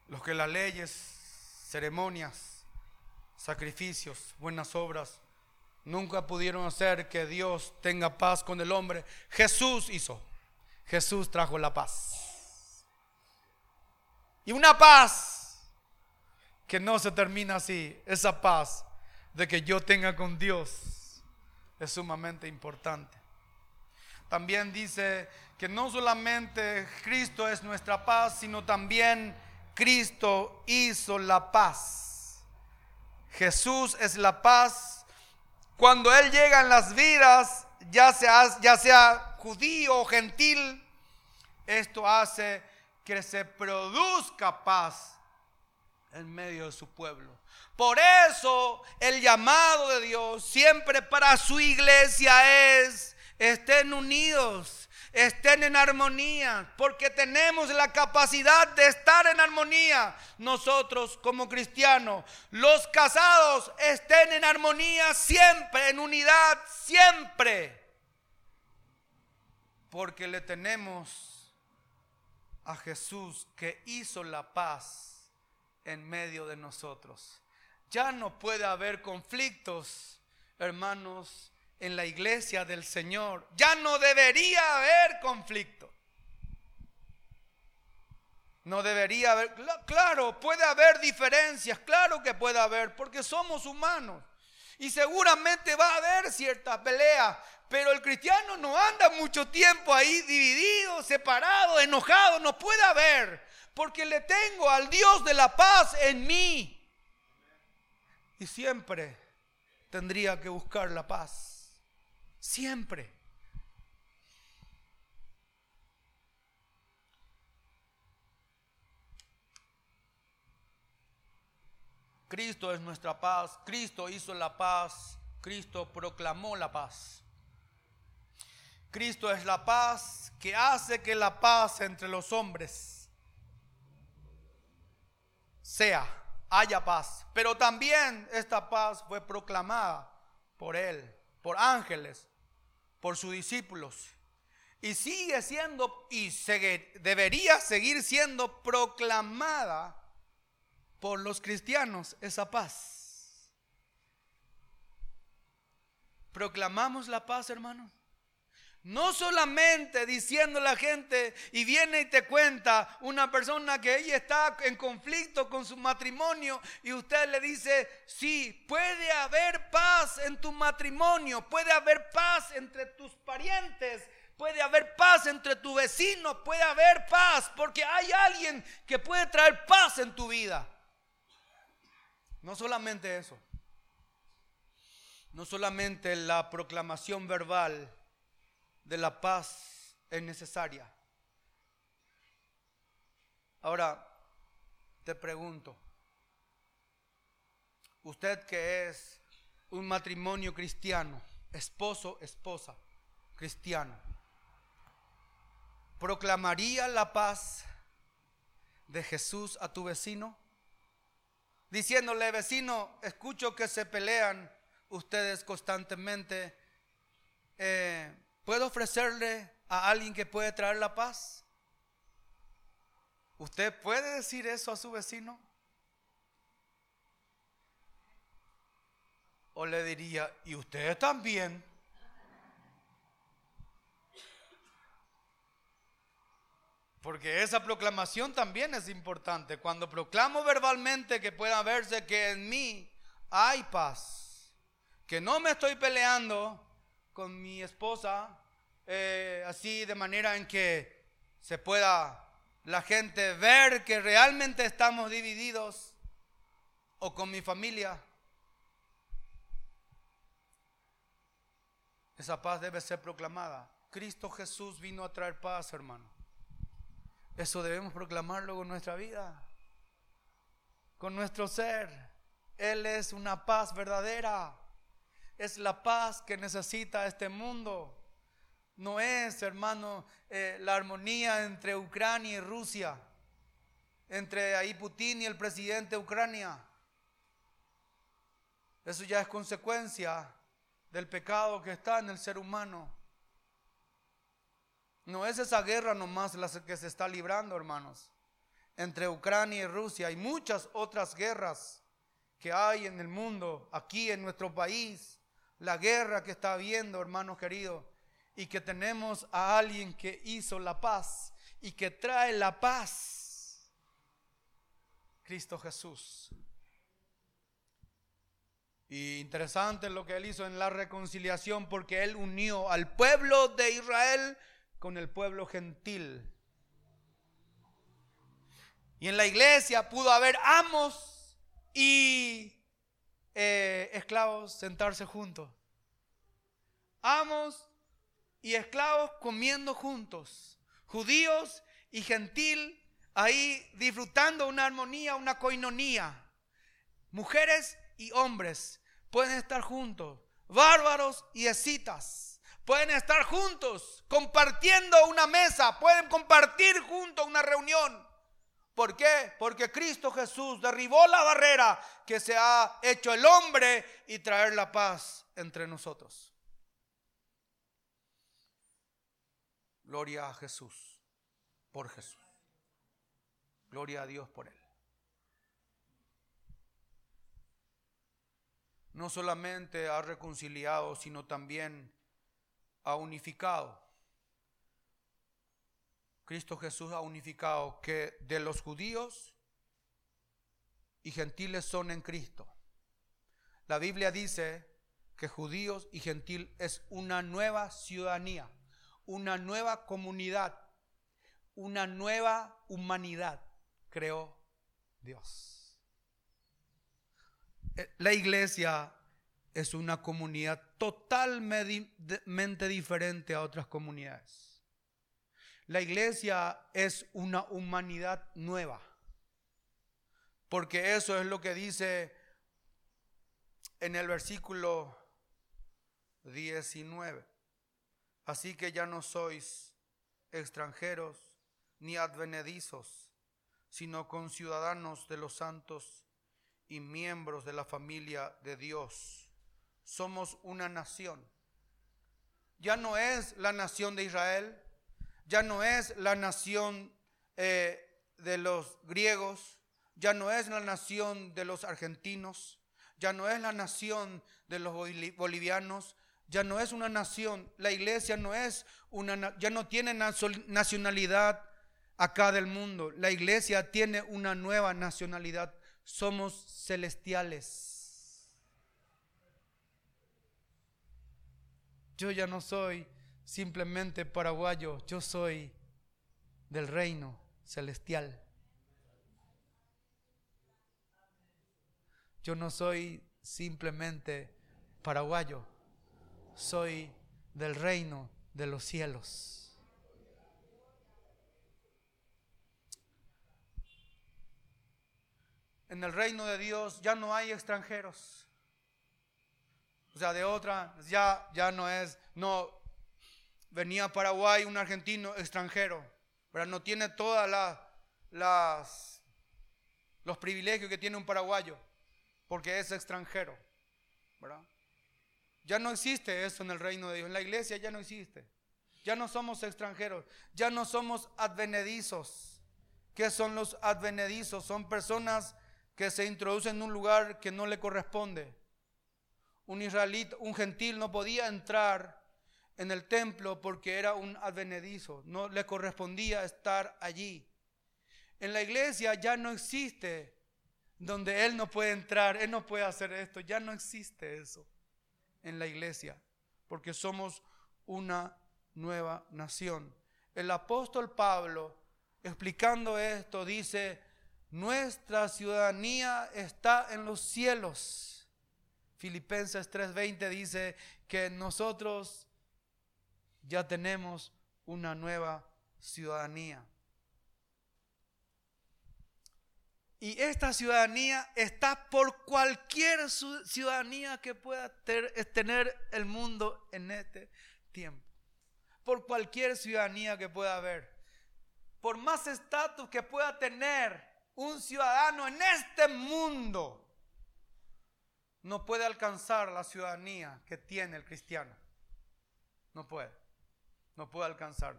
Los que las leyes, ceremonias, sacrificios, buenas obras, nunca pudieron hacer que Dios tenga paz con el hombre, Jesús hizo. Jesús trajo la paz. Y una paz que no se termina así, esa paz de que yo tenga con Dios es sumamente importante. También dice que no solamente Cristo es nuestra paz, sino también Cristo hizo la paz. Jesús es la paz. Cuando Él llega en las vidas, ya sea, ya sea judío o gentil, esto hace que se produzca paz en medio de su pueblo. Por eso el llamado de Dios siempre para su iglesia es, estén unidos, estén en armonía, porque tenemos la capacidad de estar en armonía. Nosotros como cristianos, los casados, estén en armonía siempre, en unidad siempre, porque le tenemos a Jesús que hizo la paz en medio de nosotros. Ya no puede haber conflictos, hermanos, en la iglesia del Señor. Ya no debería haber conflicto. No debería haber, claro, puede haber diferencias, claro que puede haber, porque somos humanos. Y seguramente va a haber cierta pelea, pero el cristiano no anda mucho tiempo ahí dividido, separado, enojado, no puede haber, porque le tengo al Dios de la paz en mí. Y siempre tendría que buscar la paz. Siempre. Cristo es nuestra paz, Cristo hizo la paz, Cristo proclamó la paz. Cristo es la paz que hace que la paz entre los hombres sea haya paz. Pero también esta paz fue proclamada por él, por ángeles, por sus discípulos. Y sigue siendo, y debería seguir siendo proclamada por los cristianos esa paz. ¿Proclamamos la paz, hermanos? No solamente diciendo la gente y viene y te cuenta una persona que ella está en conflicto con su matrimonio y usted le dice, sí, puede haber paz en tu matrimonio, puede haber paz entre tus parientes, puede haber paz entre tu vecino, puede haber paz porque hay alguien que puede traer paz en tu vida. No solamente eso, no solamente la proclamación verbal de la paz es necesaria. Ahora, te pregunto, usted que es un matrimonio cristiano, esposo, esposa, cristiano, ¿proclamaría la paz de Jesús a tu vecino? Diciéndole, vecino, escucho que se pelean ustedes constantemente. Eh, ¿Puedo ofrecerle a alguien que puede traer la paz? ¿Usted puede decir eso a su vecino? O le diría, ¿y usted también? Porque esa proclamación también es importante. Cuando proclamo verbalmente que pueda verse que en mí hay paz, que no me estoy peleando, con mi esposa, eh, así de manera en que se pueda la gente ver que realmente estamos divididos, o con mi familia. Esa paz debe ser proclamada. Cristo Jesús vino a traer paz, hermano. Eso debemos proclamarlo con nuestra vida, con nuestro ser. Él es una paz verdadera es la paz que necesita este mundo. No es, hermano, eh, la armonía entre Ucrania y Rusia, entre ahí Putin y el presidente de Ucrania. Eso ya es consecuencia del pecado que está en el ser humano. No es esa guerra nomás la que se está librando, hermanos, entre Ucrania y Rusia. Hay muchas otras guerras que hay en el mundo, aquí en nuestro país la guerra que está habiendo, hermanos queridos, y que tenemos a alguien que hizo la paz y que trae la paz. Cristo Jesús. Y interesante lo que él hizo en la reconciliación porque él unió al pueblo de Israel con el pueblo gentil. Y en la iglesia pudo haber amos y eh, esclavos sentarse juntos. Amos y esclavos comiendo juntos. Judíos y gentil ahí disfrutando una armonía, una coinonía. Mujeres y hombres pueden estar juntos. Bárbaros y escitas pueden estar juntos compartiendo una mesa, pueden compartir juntos una reunión. ¿Por qué? Porque Cristo Jesús derribó la barrera que se ha hecho el hombre y traer la paz entre nosotros. Gloria a Jesús, por Jesús. Gloria a Dios por él. No solamente ha reconciliado, sino también ha unificado. Cristo Jesús ha unificado que de los judíos y gentiles son en Cristo. La Biblia dice que judíos y gentil es una nueva ciudadanía, una nueva comunidad, una nueva humanidad, creó Dios. Eh, la iglesia es una comunidad totalmente diferente a otras comunidades. La iglesia es una humanidad nueva. Porque eso es lo que dice en el versículo 19. Así que ya no sois extranjeros ni advenedizos, sino conciudadanos de los santos y miembros de la familia de Dios. Somos una nación. Ya no es la nación de Israel, ya no es la nación eh, de los griegos, ya no es la nación de los argentinos, ya no es la nación de los bolivianos, ya no es una nación, la iglesia no es una, ya no tiene nacionalidad acá del mundo, la iglesia tiene una nueva nacionalidad, somos celestiales. Yo ya no soy simplemente paraguayo, yo soy del reino celestial. Yo no soy simplemente paraguayo, soy del reino de los cielos. En el reino de Dios ya no hay extranjeros. O sea, de otra, ya, ya no es, no, venía a Paraguay un argentino extranjero, pero no tiene todas las, los privilegios que tiene un paraguayo, porque es extranjero. Ya no existe eso en el reino de Dios, en la iglesia ya no existe. Ya no somos extranjeros, ya no somos advenedizos. ¿Qué son los advenedizos? Son personas que se introducen en un lugar que no le corresponde. Un israelita, un gentil no podía entrar en el templo porque era un advenedizo, no le correspondía estar allí. En la iglesia ya no existe donde Él no puede entrar, Él no puede hacer esto, ya no existe eso en la iglesia, porque somos una nueva nación. El apóstol Pablo, explicando esto, dice, nuestra ciudadanía está en los cielos. Filipenses 3:20 dice que nosotros ya tenemos una nueva ciudadanía. Y esta ciudadanía está por cualquier ciudadanía que pueda tener el mundo en este tiempo. Por cualquier ciudadanía que pueda haber. Por más estatus que pueda tener un ciudadano en este mundo, no puede alcanzar la ciudadanía que tiene el cristiano. No puede no puede alcanzar.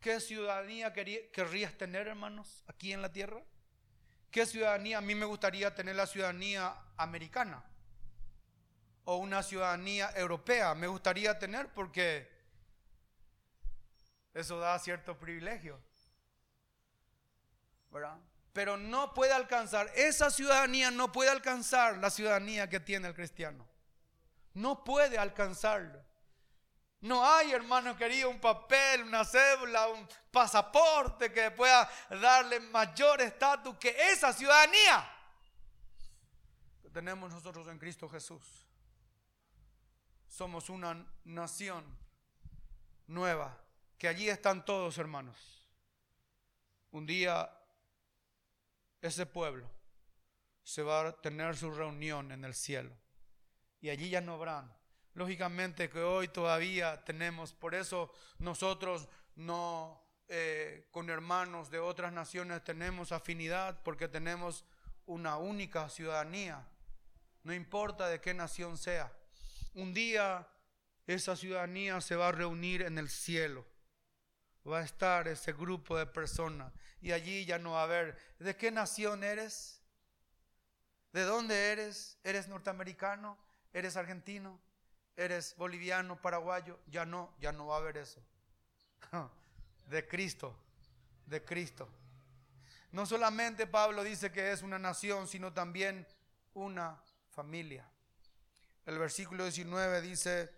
¿Qué ciudadanía querrías tener, hermanos, aquí en la tierra? ¿Qué ciudadanía? A mí me gustaría tener la ciudadanía americana o una ciudadanía europea. Me gustaría tener porque eso da cierto privilegio. ¿Verdad? pero no puede alcanzar, esa ciudadanía no puede alcanzar la ciudadanía que tiene el cristiano. No puede alcanzarlo. No hay, hermano querido, un papel, una cédula, un pasaporte que pueda darle mayor estatus que esa ciudadanía que tenemos nosotros en Cristo Jesús. Somos una nación nueva, que allí están todos, hermanos. Un día ese pueblo se va a tener su reunión en el cielo y allí ya no habrán. Lógicamente que hoy todavía tenemos, por eso nosotros no eh, con hermanos de otras naciones tenemos afinidad porque tenemos una única ciudadanía, no importa de qué nación sea. Un día esa ciudadanía se va a reunir en el cielo va a estar ese grupo de personas y allí ya no va a haber, ¿de qué nación eres? ¿De dónde eres? ¿Eres norteamericano? ¿Eres argentino? ¿Eres boliviano, paraguayo? Ya no, ya no va a haber eso. (laughs) De Cristo, de Cristo. No solamente Pablo dice que es una nación, sino también una familia. El versículo 19 dice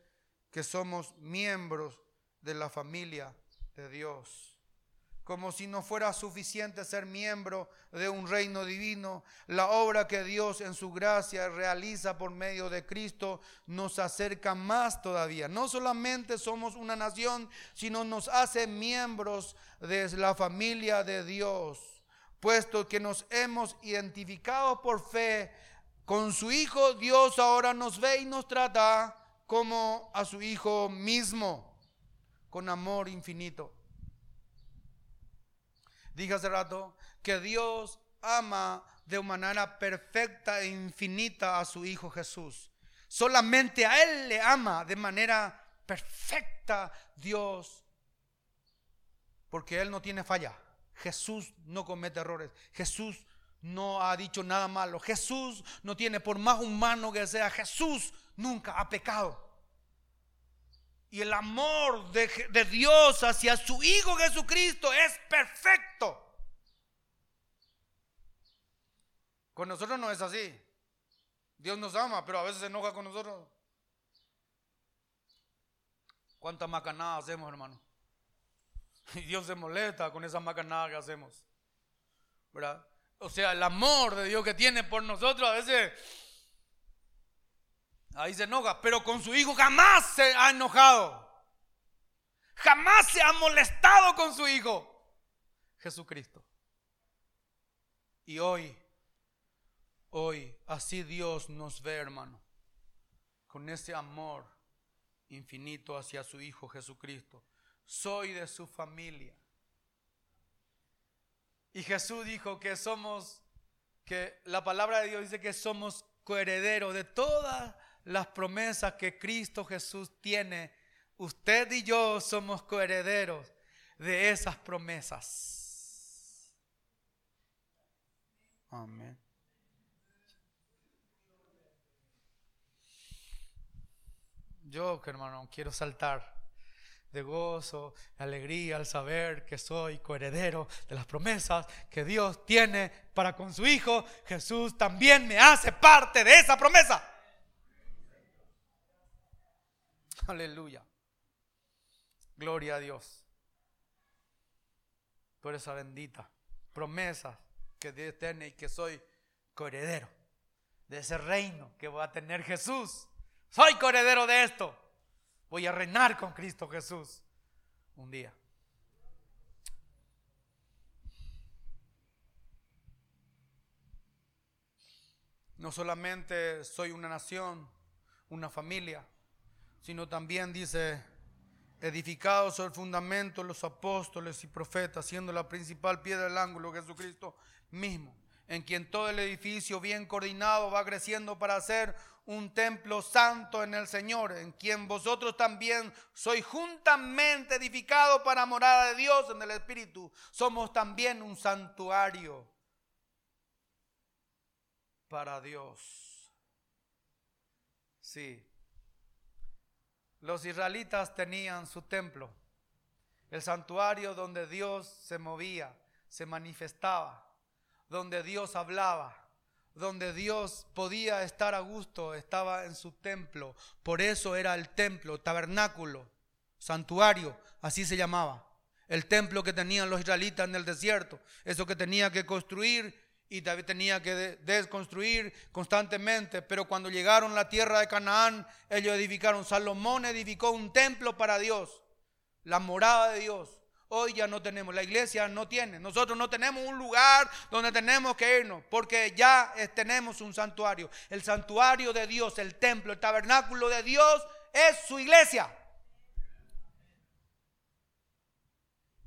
que somos miembros de la familia de Dios. Como si no fuera suficiente ser miembro de un reino divino, la obra que Dios en su gracia realiza por medio de Cristo nos acerca más todavía. No solamente somos una nación, sino nos hace miembros de la familia de Dios, puesto que nos hemos identificado por fe con su Hijo, Dios ahora nos ve y nos trata como a su Hijo mismo con amor infinito. Dije hace rato que Dios ama de manera perfecta e infinita a su Hijo Jesús. Solamente a Él le ama de manera perfecta Dios. Porque Él no tiene falla. Jesús no comete errores. Jesús no ha dicho nada malo. Jesús no tiene, por más humano que sea, Jesús nunca ha pecado y el amor de, Dios hacia su Hijo Jesucristo es perfecto. Con nosotros no es así. Dios nos ama, pero a veces se enoja con nosotros. ¿Cuánta macanada hacemos, hermano? Y Dios se molesta con esa macanada que hacemos. ¿Verdad? O sea, el amor de Dios que tiene por nosotros a veces Ahí se enoja, pero con su hijo jamás se ha enojado. Jamás se ha molestado con su hijo. Jesucristo. Y hoy, hoy, así Dios nos ve, hermano, con ese amor infinito hacia su Hijo Jesucristo. Soy de su familia. Y Jesús dijo que somos, que la palabra de Dios dice que somos coherederos de todas las promesas que Cristo Jesús tiene, usted y yo somos coherederos de esas promesas. Amén. Yo, hermano, quiero saltar de gozo, de alegría al saber que soy coheredero de las promesas que Dios tiene para con su Hijo. Jesús también me hace parte de esa promesa. (laughs) Aleluya. Gloria a Dios. Por esa bendita promesa que Dios tiene y que soy coheredero de ese reino que va a tener Jesús. Soy coheredero de esto. Voy a reinar con Cristo Jesús un día. No solamente soy una nación, una familia, sino también dice, edificados sobre el fundamento los apóstoles y profetas, siendo la principal piedra del ángulo Jesucristo mismo, en quien todo el edificio bien coordinado va creciendo para ser un templo santo en el Señor, en quien vosotros también sois juntamente edificados para morada de Dios en el Espíritu. Somos también un santuario para Dios. Sí, los israelitas tenían su templo, el santuario donde Dios se movía, se manifestaba, donde Dios hablaba, donde Dios podía estar a gusto, estaba en su templo. Por eso era el templo, tabernáculo, santuario, así se llamaba. El templo que tenían los israelitas en el desierto, eso que tenía que construir y tenía que desconstruir constantemente. Pero cuando llegaron a la tierra de Canaán, ellos edificaron. Salomón edificó un templo para Dios, la morada de Dios. Hoy ya no tenemos, la iglesia no tiene, nosotros no tenemos un lugar donde tenemos que irnos, porque ya tenemos un santuario. El santuario de Dios, el templo, el tabernáculo de Dios es su iglesia.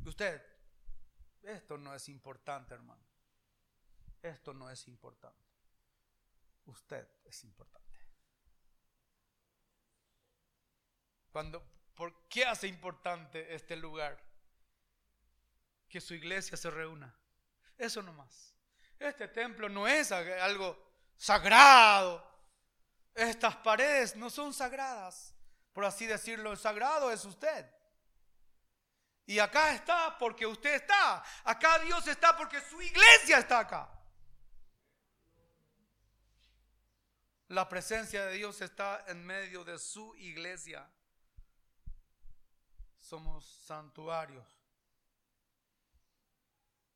Usted, esto no es importante, hermano. Esto no es importante. Usted es importante. Cuando, ¿Por qué hace importante este lugar? que su iglesia se reúna. Eso nomás. Este templo no es algo sagrado. Estas paredes no son sagradas. Por así decirlo, el sagrado es usted. Y acá está porque usted está. Acá Dios está porque su iglesia está acá. La presencia de Dios está en medio de su iglesia. Somos santuarios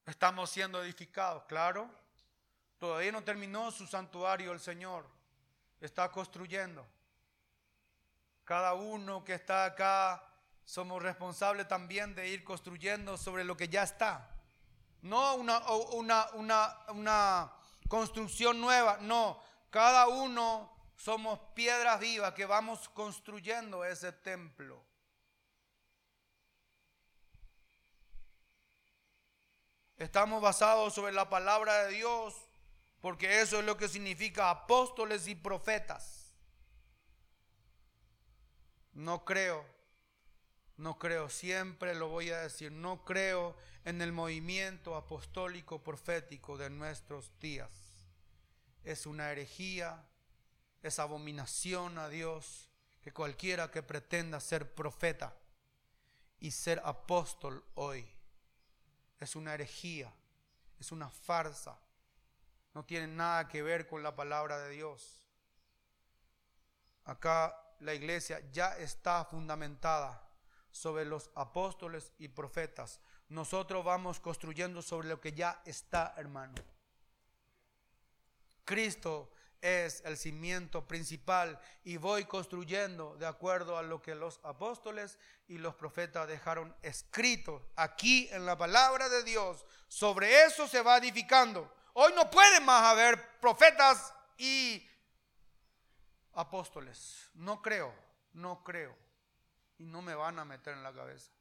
Estamos siendo edificados, claro. Todavía no terminó su santuario el Señor. Está construyendo. Cada uno que está acá somos responsables también de ir construyendo sobre lo que ya está. No una, una, una, una construcción nueva, no. Cada uno somos piedras vivas que vamos construyendo ese templo. Estamos basados sobre la palabra de Dios, porque eso es lo que significa apóstoles y profetas. No creo, no creo, siempre lo voy a decir, no creo en el movimiento apostólico profético de nuestros días. Es una herejía, es abominación a Dios que cualquiera que pretenda ser profeta y ser apóstol hoy es una herejía, es una farsa, no tiene nada que ver con la palabra de Dios. Acá la iglesia ya está fundamentada sobre los apóstoles y profetas. Nosotros vamos construyendo sobre lo que ya está, hermano. Cristo es el cimiento principal y voy construyendo de acuerdo a lo que los apóstoles y los profetas dejaron escrito aquí en la palabra de Dios. Sobre eso se va edificando. Hoy no puede más haber profetas y apóstoles. No creo, no creo. Y no me van a meter en la cabeza.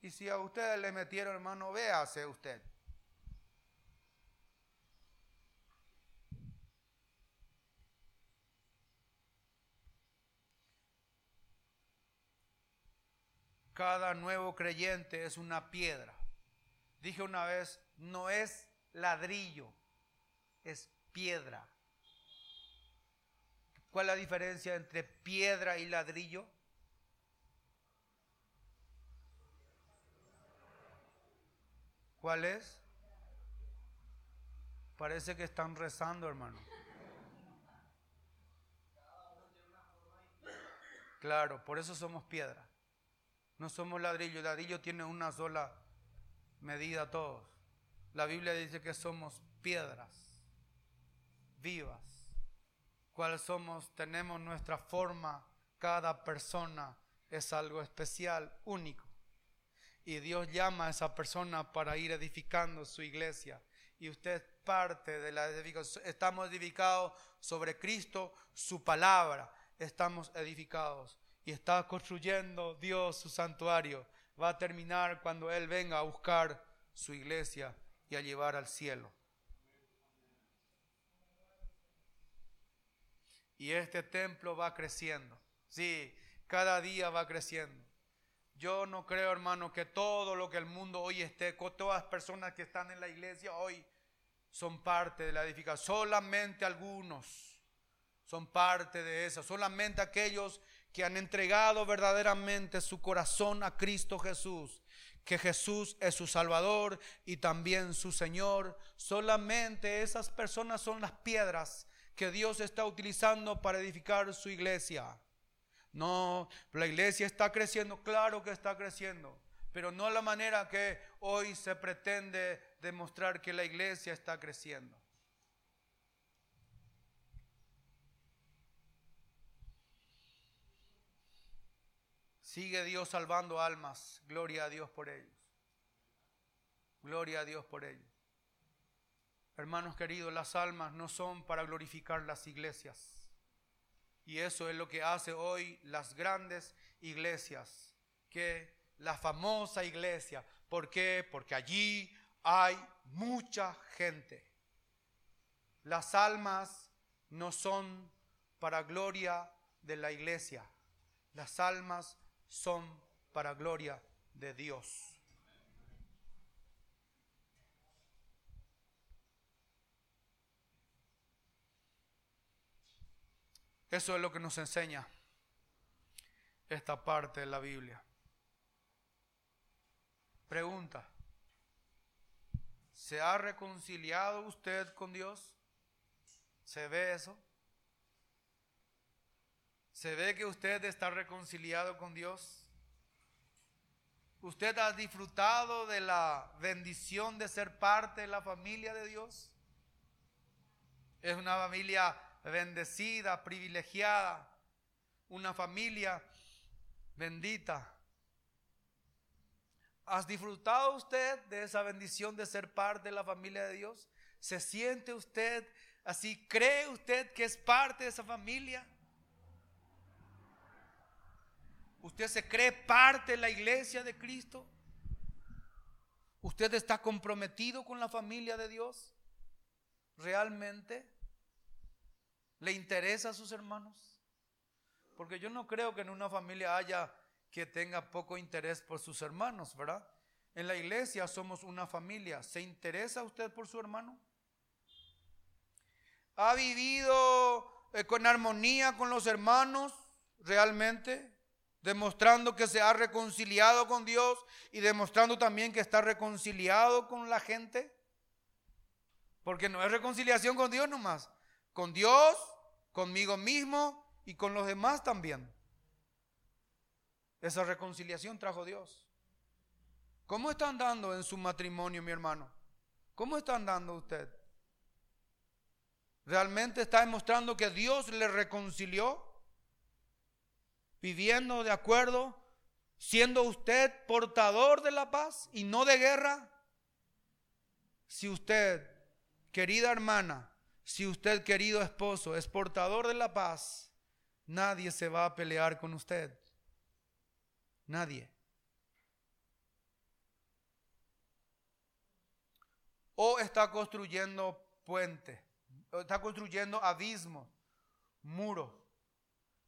Y si a ustedes le metieron, hermano, véase usted. Cada nuevo creyente es una piedra. Dije una vez, no es ladrillo, es piedra. ¿Cuál es la diferencia entre piedra y ladrillo? ¿Cuál es? Parece que están rezando, hermano. Claro, por eso somos piedra. No somos ladrillo, el ladrillo tiene una sola medida todos. La Biblia dice que somos piedras vivas. ¿Cuáles somos? Tenemos nuestra forma. Cada persona es algo especial, único. Y Dios llama a esa persona para ir edificando su iglesia. Y usted es parte de la edificación. Estamos edificados sobre Cristo, su palabra. Estamos edificados y está construyendo Dios su santuario. Va a terminar cuando Él venga a buscar su iglesia y a llevar al cielo. Y este templo va creciendo. Sí, cada día va creciendo. Yo no creo, hermano, que todo lo que el mundo hoy esté, todas las personas que están en la iglesia hoy son parte de la edificación. Solamente algunos son parte de eso. Solamente aquellos que han entregado verdaderamente su corazón a Cristo Jesús, que Jesús es su Salvador y también su Señor. Solamente esas personas son las piedras que Dios está utilizando para edificar su iglesia. No, la iglesia está creciendo, claro que está creciendo, pero no la manera que hoy se pretende demostrar que la iglesia está creciendo. Sigue Dios salvando almas. Gloria a Dios por ellos. Gloria a Dios por ellos. Hermanos queridos, las almas no son para glorificar las iglesias. Y eso es lo que hace hoy las grandes iglesias, que la famosa iglesia. ¿Por qué? Porque allí hay mucha gente. Las almas no son para gloria de la iglesia. Las almas son para gloria de Dios. Eso es lo que nos enseña esta parte de la Biblia. Pregunta, ¿se ha reconciliado usted con Dios? ¿Se ve eso? ¿Se ve que usted está reconciliado con Dios? ¿Usted ha disfrutado de la bendición de ser parte de la familia de Dios? Es una familia bendecida, privilegiada, una familia bendita. ¿Has disfrutado usted de esa bendición de ser parte de la familia de Dios? ¿Se siente usted así? ¿Cree usted que es parte de esa familia? ¿Usted se cree parte de la iglesia de Cristo? ¿Usted está comprometido con la familia de Dios? ¿Realmente? ¿Le interesa a sus hermanos? Porque yo no creo que en una familia haya que tenga poco interés por sus hermanos, ¿verdad? En la iglesia somos una familia. ¿Se interesa usted por su hermano? ¿Ha vivido eh, con armonía con los hermanos realmente? Demostrando que se ha reconciliado con Dios y demostrando también que está reconciliado con la gente. Porque no es reconciliación con Dios nomás, con Dios, conmigo mismo y con los demás también. Esa reconciliación trajo Dios. ¿Cómo está andando en su matrimonio, mi hermano? ¿Cómo está andando usted? ¿Realmente está demostrando que Dios le reconcilió? Viviendo de acuerdo, siendo usted portador de la paz y no de guerra? Si usted, querida hermana, si usted, querido esposo, es portador de la paz, nadie se va a pelear con usted. Nadie. O está construyendo puente, está construyendo abismo, muro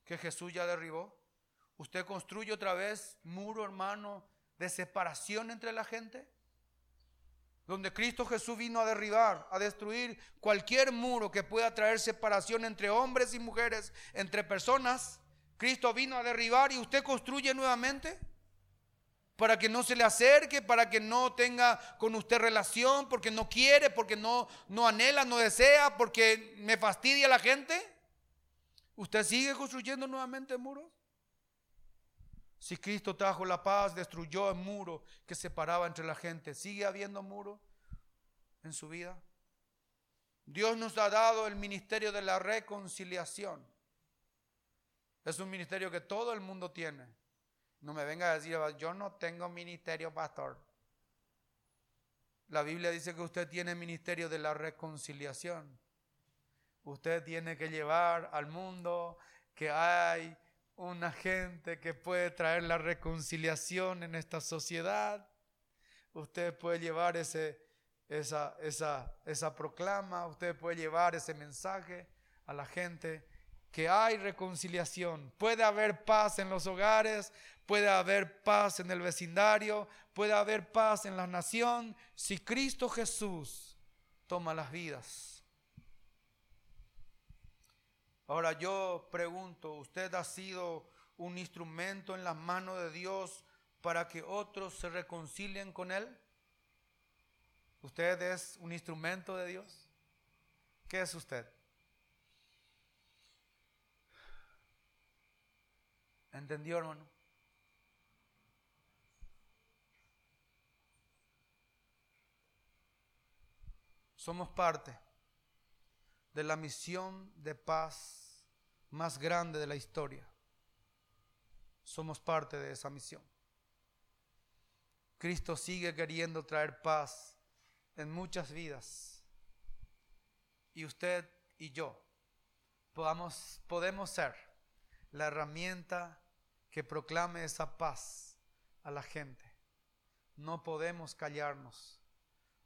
que Jesús ya derribó. ¿Usted construye otra vez muro, hermano, de separación entre la gente? Donde Cristo Jesús vino a derribar, a destruir cualquier muro que pueda traer separación entre hombres y mujeres, entre personas. Cristo vino a derribar y usted construye nuevamente para que no se le acerque, para que no tenga con usted relación, porque no quiere, porque no, no anhela, no desea, porque me fastidia la gente. ¿Usted sigue construyendo nuevamente muros? Si Cristo trajo la paz, destruyó el muro que separaba entre la gente, ¿sigue habiendo muro en su vida? Dios nos ha dado el ministerio de la reconciliación. Es un ministerio que todo el mundo tiene. No me venga a decir, yo no tengo ministerio, pastor. La Biblia dice que usted tiene ministerio de la reconciliación. Usted tiene que llevar al mundo que hay una gente que puede traer la reconciliación en esta sociedad. Usted puede llevar ese, esa, esa, esa proclama, usted puede llevar ese mensaje a la gente que hay reconciliación. Puede haber paz en los hogares, puede haber paz en el vecindario, puede haber paz en la nación si Cristo Jesús toma las vidas. Ahora yo pregunto, ¿usted ha sido un instrumento en las manos de Dios para que otros se reconcilien con Él? ¿Usted es un instrumento de Dios? ¿Qué es usted? ¿Entendió, hermano? Somos parte de la misión de paz más grande de la historia. Somos parte de esa misión. Cristo sigue queriendo traer paz en muchas vidas. Y usted y yo podamos, podemos ser la herramienta que proclame esa paz a la gente. No podemos callarnos.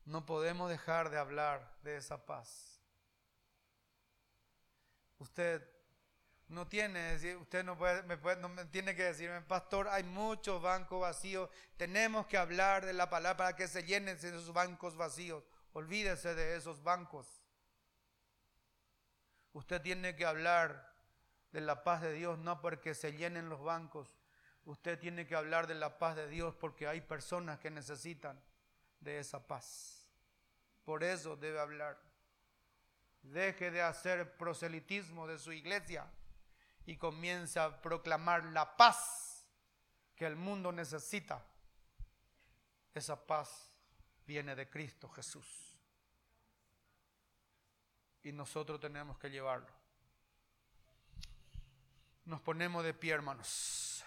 No podemos dejar de hablar de esa paz. Usted no tiene, usted no, puede, me tiene que decirme, pastor, hay muchos bancos vacíos, tenemos que hablar de la palabra para que se llenen esos bancos vacíos. Olvídese de esos bancos. Usted tiene que hablar de la paz de Dios no porque se llenen los bancos. Usted tiene que hablar de la paz de Dios porque hay personas que necesitan de esa paz. Por eso debe hablar. Deje de hacer proselitismo de su iglesia y comienza a proclamar la paz que el mundo necesita. Esa paz viene de Cristo Jesús. Y nosotros tenemos que llevarlo. Nos ponemos de pie, hermanos.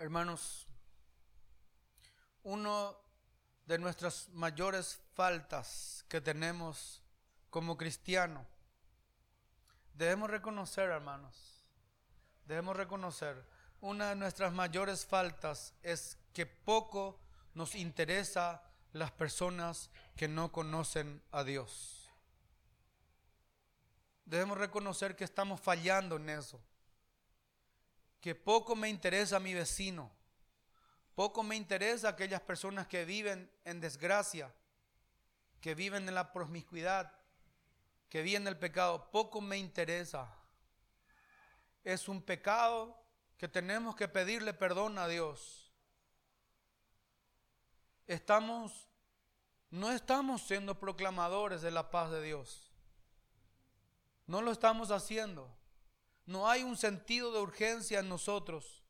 Hermanos, uno de nuestras mayores faltas que tenemos como cristiano, debemos reconocer, hermanos, debemos reconocer, una de nuestras mayores faltas es que poco nos interesa las personas que no conocen a Dios. Debemos reconocer que estamos fallando en eso que poco me interesa mi vecino, poco me interesa aquellas personas que viven en desgracia, que viven en la promiscuidad, que viven en el pecado, poco me interesa. Es un pecado que tenemos que pedirle perdón a Dios. Estamos no estamos siendo proclamadores de la paz de Dios. No lo estamos haciendo. No hay un sentido de urgencia en nosotros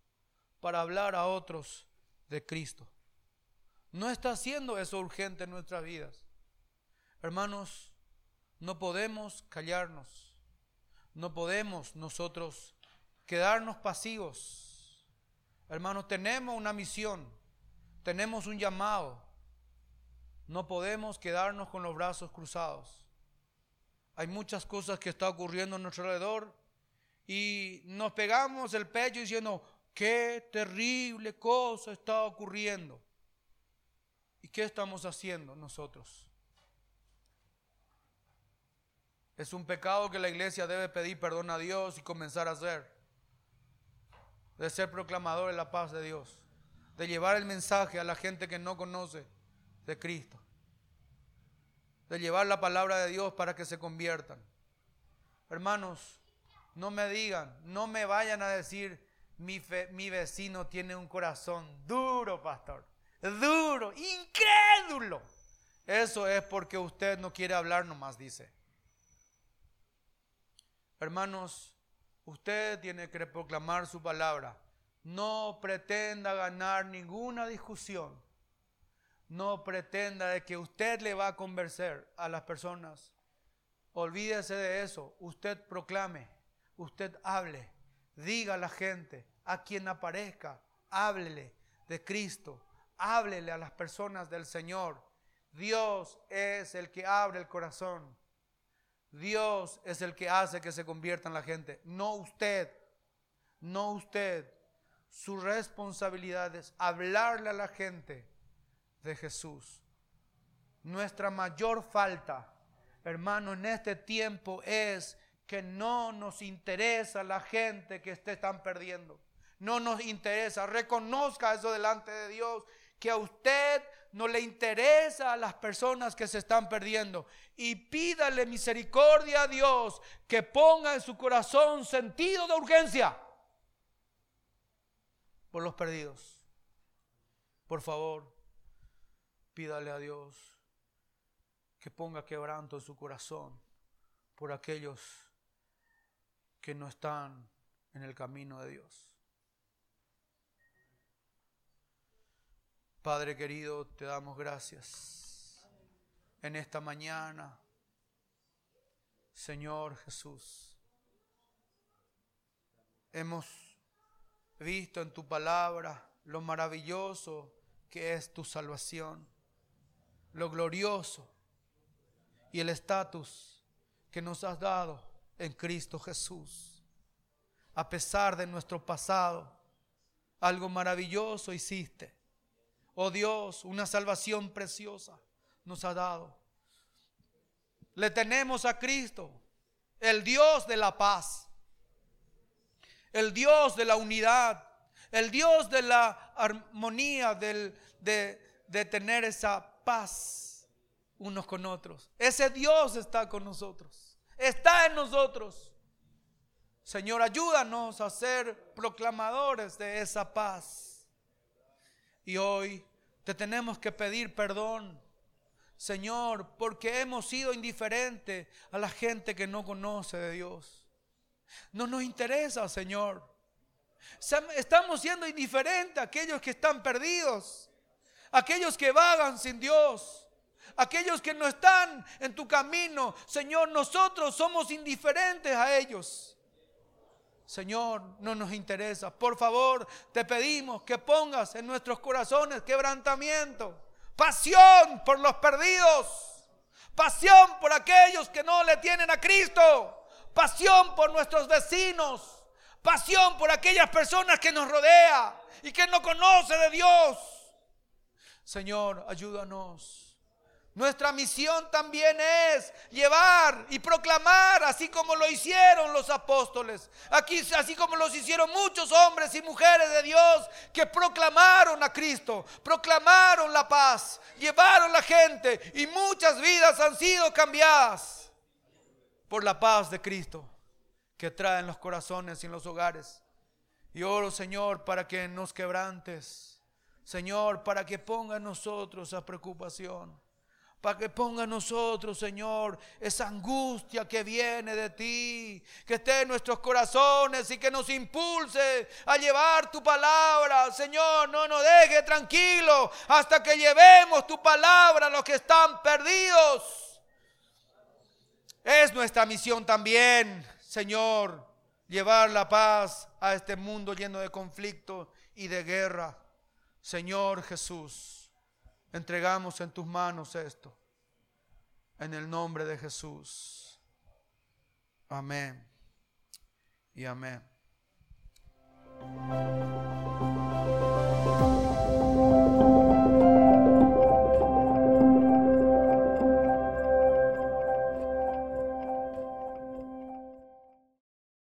para hablar a otros de Cristo. No está haciendo eso urgente en nuestras vidas. Hermanos, no podemos callarnos. No podemos nosotros quedarnos pasivos. Hermanos, tenemos una misión. Tenemos un llamado. No podemos quedarnos con los brazos cruzados. Hay muchas cosas que están ocurriendo a nuestro alrededor y nos pegamos el pecho diciendo, qué terrible cosa está ocurriendo. ¿Y qué estamos haciendo nosotros? Es un pecado que la iglesia debe pedir perdón a Dios y comenzar a hacer. De ser proclamador de la paz de Dios. De llevar el mensaje a la gente que no conoce de Cristo. De llevar la palabra de Dios para que se conviertan. Hermanos, no me digan, no me vayan a decir, mi, mi vecino tiene un corazón duro, pastor. Duro, incrédulo. Eso es porque usted no quiere hablar nomás, dice. Hermanos, usted tiene que proclamar su palabra. No pretenda ganar ninguna discusión. No pretenda de que usted le va a convencer a las personas. Olvídese de eso. Usted proclame usted hable, diga a la gente, a quien aparezca, háblele de Cristo, háblele a las personas del Señor. Dios es el que abre el corazón. Dios es el que hace que se convierta en la gente, no usted, no usted. Su responsabilidad es hablarle a la gente de Jesús. nuestra mayor falta, hermano, en este tiempo es que no nos interesa la gente que esté están perdiendo. No nos interesa. Reconozca eso delante de Dios, que a usted no le interesa a las personas que se están perdiendo. Y pídale misericordia a Dios que ponga en su corazón sentido de urgencia por los perdidos. Por favor, pídale a Dios que ponga quebranto en su corazón por aquellos que no están en el camino de Dios. Padre querido, te damos gracias en esta mañana. Señor Jesús, hemos visto en tu palabra lo maravilloso que es tu salvación, lo glorioso y el estatus que nos has dado en Cristo Jesús. A pesar de nuestro pasado, algo maravilloso hiciste. Oh Dios, una salvación preciosa nos ha dado. Le tenemos a Cristo, el Dios de la paz, el Dios de la unidad, el Dios de la armonía, de, de tener esa paz unos con otros. Ese Dios está con nosotros está en nosotros. Señor, ayúdanos a ser proclamadores de esa paz. Y hoy te tenemos que pedir perdón, Señor, porque hemos sido indiferentes a la gente que no conoce de Dios. No nos interesa, Señor. Estamos siendo indiferentes a aquellos que están perdidos, aquellos que vagan sin Dios aquellos que no están en tu camino, Señor, nosotros somos indiferentes a ellos. Señor, no nos interesa. Por favor, te pedimos que pongas en nuestros corazones quebrantamiento, pasión por los perdidos, pasión por aquellos que no le tienen a Cristo, pasión por nuestros vecinos, pasión por aquellas personas que nos rodea y que no conoce de Dios. Señor, ayúdanos nuestra misión también es llevar y proclamar, así como lo hicieron los apóstoles, aquí, así como los hicieron muchos hombres y mujeres de Dios que proclamaron a Cristo, proclamaron la paz, llevaron la gente y muchas vidas han sido cambiadas por la paz de Cristo que trae en los corazones y en los hogares. Y oro, Señor, para que nos quebrantes, Señor, para que ponga en nosotros esa preocupación para que ponga en nosotros, Señor, esa angustia que viene de ti, que esté en nuestros corazones y que nos impulse a llevar tu palabra. Señor, no nos deje tranquilo hasta que llevemos tu palabra a los que están perdidos. Es nuestra misión también, Señor, llevar la paz a este mundo lleno de conflicto y de guerra. Señor Jesús. Entregamos en tus manos esto. En el nombre de Jesús. Amén. Y amén.